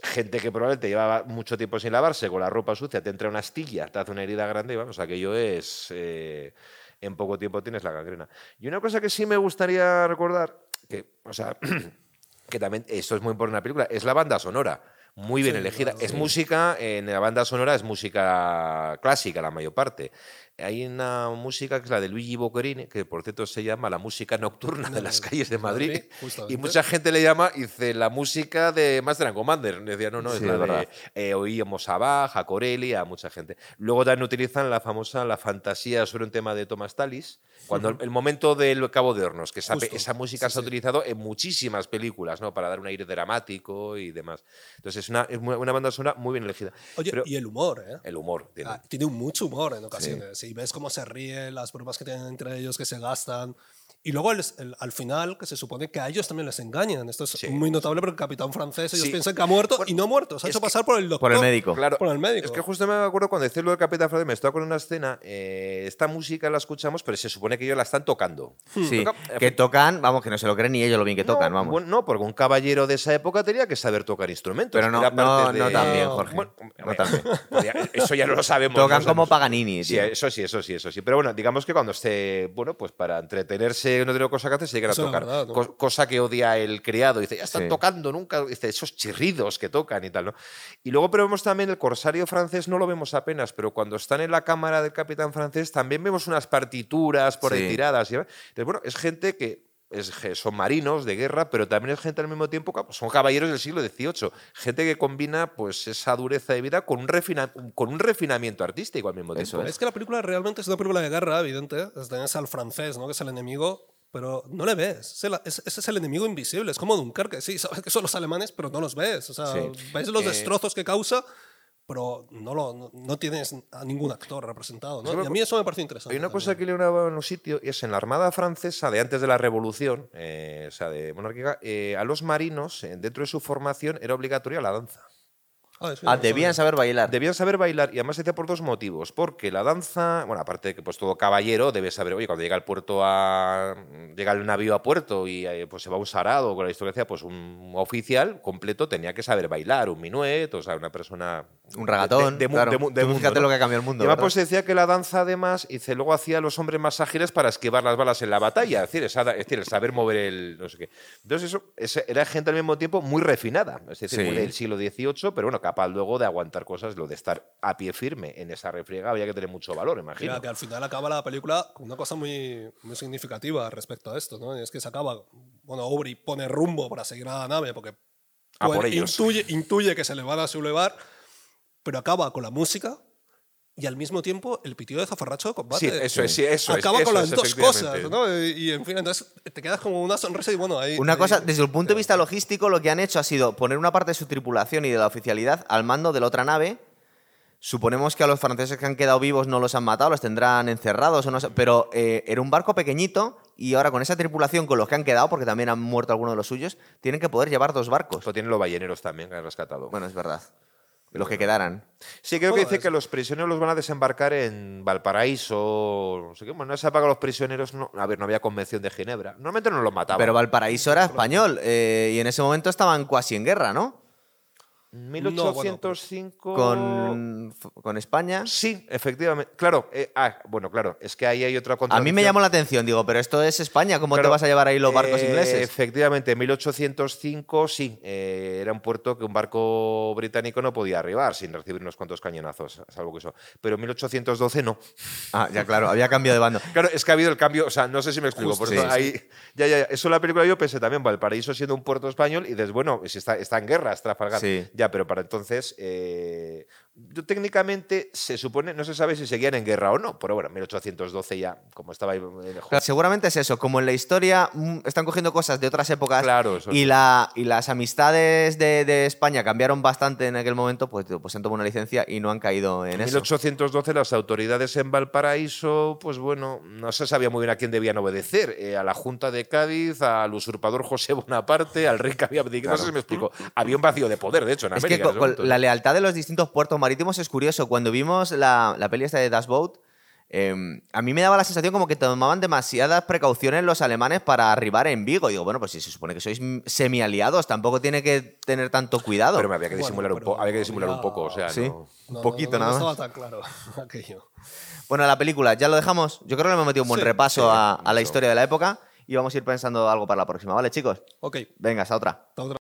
gente que probablemente llevaba mucho tiempo sin lavarse, con la ropa sucia, te entra una astilla, te hace una herida grande y vamos, aquello es. eh, en poco tiempo tienes la gangrena. Y una cosa que sí me gustaría recordar, que, o sea, *clears throat* que también esto es muy importante en la película, es la banda sonora. Muy bien Sí, elegida. claro, es sí. música, en la banda sonora es música clásica la mayor parte. Hay una música que es la de Luigi Boccherini, que por cierto se llama la música nocturna de las *laughs* calles de Madrid. Y mucha gente le llama, y dice, la música de Master and Commander. Decía, no, no, es Sí, la es verdad. de. eh, oíamos a Bach, a Corelli, a mucha gente. Luego también utilizan la famosa La fantasía sobre un tema de Thomas Tallis. Cuando el, el momento del Cabo de Hornos, que esa, música sí, se ha sí. utilizado en muchísimas películas, ¿no? Para dar un aire dramático y demás. Entonces es una, es una banda sonora muy bien elegida. Oye, Pero y el humor, ¿eh? el humor. tiene- Ah, tiene mucho humor en ocasiones. Y ves cómo se ríe, las bromas que tienen entre ellos, que se gastan. Y luego el- el- al final, que se supone que a ellos también les engañan. Esto es Sí. muy notable porque el capitán francés, ellos Sí. piensan que ha muerto y no ha muerto. Se ha hecho que- pasar por el doctor. Por el médico. Claro, Por el médico. Es que justo me acuerdo cuando decís lo del Capitán Francés, me estaba con una escena, eh, esta música la escuchamos, pero se supone que ellos la están tocando. Sí, Toca- que tocan, vamos, que no se lo creen ni ellos lo bien que tocan, no, vamos. bueno, no, porque un caballero de esa época tenía que saber tocar instrumentos. Pero no- Era no- no tan bien, Jorge. Bueno, No *laughs* podía- Eso ya no lo sabemos. Tocan como. Paganini, Sí, eso sí, eso sí, eso sí. Pero bueno, digamos que cuando esté, bueno, pues para entretenerse, no tiene cosa que hacer, se llegan a tocar. verdad, ¿no? Co- cosa que odia el criado. Dice, ya están Sí. tocando nunca. Dice, esos chirridos que tocan y tal, ¿no? Y luego, pero vemos también el corsario francés, no lo vemos apenas, pero cuando están en la cámara del capitán francés, también vemos unas partituras por ahí Sí. tiradas. y- Entonces, bueno, es gente que. Es son marinos de guerra, pero también es gente al mismo tiempo, que son caballeros del siglo XVIII. Gente que combina pues esa dureza de vida con un, refina- con un refinamiento artístico al mismo Eso tiempo. Es que la película realmente es una película de guerra, evidente. Tienes al francés, ¿no? que es el enemigo, pero no le ves. Es el- es- Ese es el enemigo invisible. Es como Dunkerque, sí, sabes que son los alemanes, pero no los ves. O sea, Sí. ves los Eh, destrozos que causa, pero no, lo, no, no tienes a ningún actor representado. ¿no? Sí, Y a mí eso me parece interesante. Hay una cosa que leo en los sitios y es en la Armada Francesa de antes de la Revolución, eh, o sea, de monárquica, eh, a los marinos, eh, dentro de su formación, era obligatoria la danza. Ah, Ah, debían saber bailar. Debían saber bailar y además se hacía por dos motivos. Porque la danza, bueno, aparte de que pues todo caballero debe saber, oye, cuando llega al puerto a. llega el navío a puerto y pues se va un sarado con la historia, pues un oficial completo tenía que saber bailar, un minuet, o sea, una persona. Un ragatón. de, de claro. de de mundo, fíjate ¿no? lo que ha cambiado el mundo. Y además, pues se decía que la danza, además, dice, luego hacía a los hombres más ágiles para esquivar las balas en la batalla. Es decir, esa- es decir, el saber mover el. no sé qué. Entonces, eso ese- era gente al mismo tiempo muy refinada. Es decir, Sí. muy del siglo XVIII, pero bueno, capaz luego de aguantar cosas, lo de estar a pie firme en esa refriega había que tener mucho valor, imagino. Mira, que al final acaba la película con una cosa muy, muy significativa respecto a esto, ¿no? Y es que se acaba, bueno, Aubrey pone rumbo para seguir a la nave porque A por ellos. intuye, intuye que se le van a sublevar, pero acaba con la música y al mismo tiempo el pitido de zafarracho de combate. Sí, eso es, sí, eso es, Acaba con eso las es, dos cosas. ¿no? Y, y, en fin, entonces te quedas como una sonrisa y bueno, ahí... Una ahí- cosa, desde el punto de vista logístico, lo que han hecho ha sido poner una parte de su tripulación y de la oficialidad al mando de la otra nave. Suponemos que a los franceses que han quedado vivos no los han matado, los tendrán encerrados o no sé, pero eh, era un barco pequeñito y ahora con esa tripulación, con los que han quedado, porque también han muerto algunos de los suyos, tienen que poder llevar dos barcos. Esto tienen los balleneros también, que han rescatado. Bueno, es verdad. Los que quedaran. sí, creo que dice que los prisioneros los van a desembarcar en Valparaíso. No sé qué. Bueno, en esa época los prisioneros. No, a ver, no había convención de Ginebra. Normalmente no los mataban. Pero Valparaíso era español eh, y en ese momento estaban casi en guerra, ¿no? 1805. Con, con España. Sí, efectivamente. Claro, eh, ah, bueno, claro, es que ahí hay otra A contradicción. mí me llamó la atención, digo, pero esto es España, ¿cómo te vas a llevar ahí los barcos eh, ingleses? Efectivamente, en 1805 sí, eh, era un puerto que un barco británico no podía arribar sin recibir unos cuantos cañonazos, salvo que eso. Pero en 1812 no. Ah, ya claro, había cambio de bando. *laughs* Claro, es que ha habido el cambio, o sea, no sé si me explico. Justo, por eso sí, ahí, ya, ya, ya. Eso en la película yo pensé también, Valparaíso siendo un puerto español y dices, bueno, si está, está en guerra, está Trafalgar. Sí. Ya, pero para entonces, eh, yo, técnicamente se supone, no se sabe si seguían en guerra o no, pero bueno, en 1812 ya, como estaba ahí. eh, Claro, seguramente es eso, como en la historia mm, están cogiendo cosas de otras épocas Claro, y, sí. la, y las amistades de, de España cambiaron bastante en aquel momento, pues, pues han tomado una licencia y no han caído en En eso. 1812 las autoridades en Valparaíso, pues bueno, no se sabía muy bien a quién debían obedecer, eh, a la Junta de Cádiz, al usurpador José Bonaparte, al rey que había abdicado. No sé si me explico. Había un vacío de poder, de hecho, en Es América. que en con, la lealtad de los distintos puertos marítimos es curioso. Cuando vimos la, la peli esta de Das Boat, eh, a mí me daba la sensación como que tomaban demasiadas precauciones los alemanes para arribar en Vigo. Digo, bueno, pues si se supone que sois semi-aliados, tampoco tiene que tener tanto cuidado. Pero me había que Bueno, disimular, un, había que disimular un poco, o sea, Sí. no- un poquito no, nada no más. estaba tan claro *laughs* aquello. Bueno, la película, ¿ya lo dejamos? Yo creo que le hemos metido un buen Sí, repaso sí, a, a la historia de la época y vamos a ir pensando algo para la próxima, ¿vale, chicos? Ok, Venga, hasta otra. hasta otra.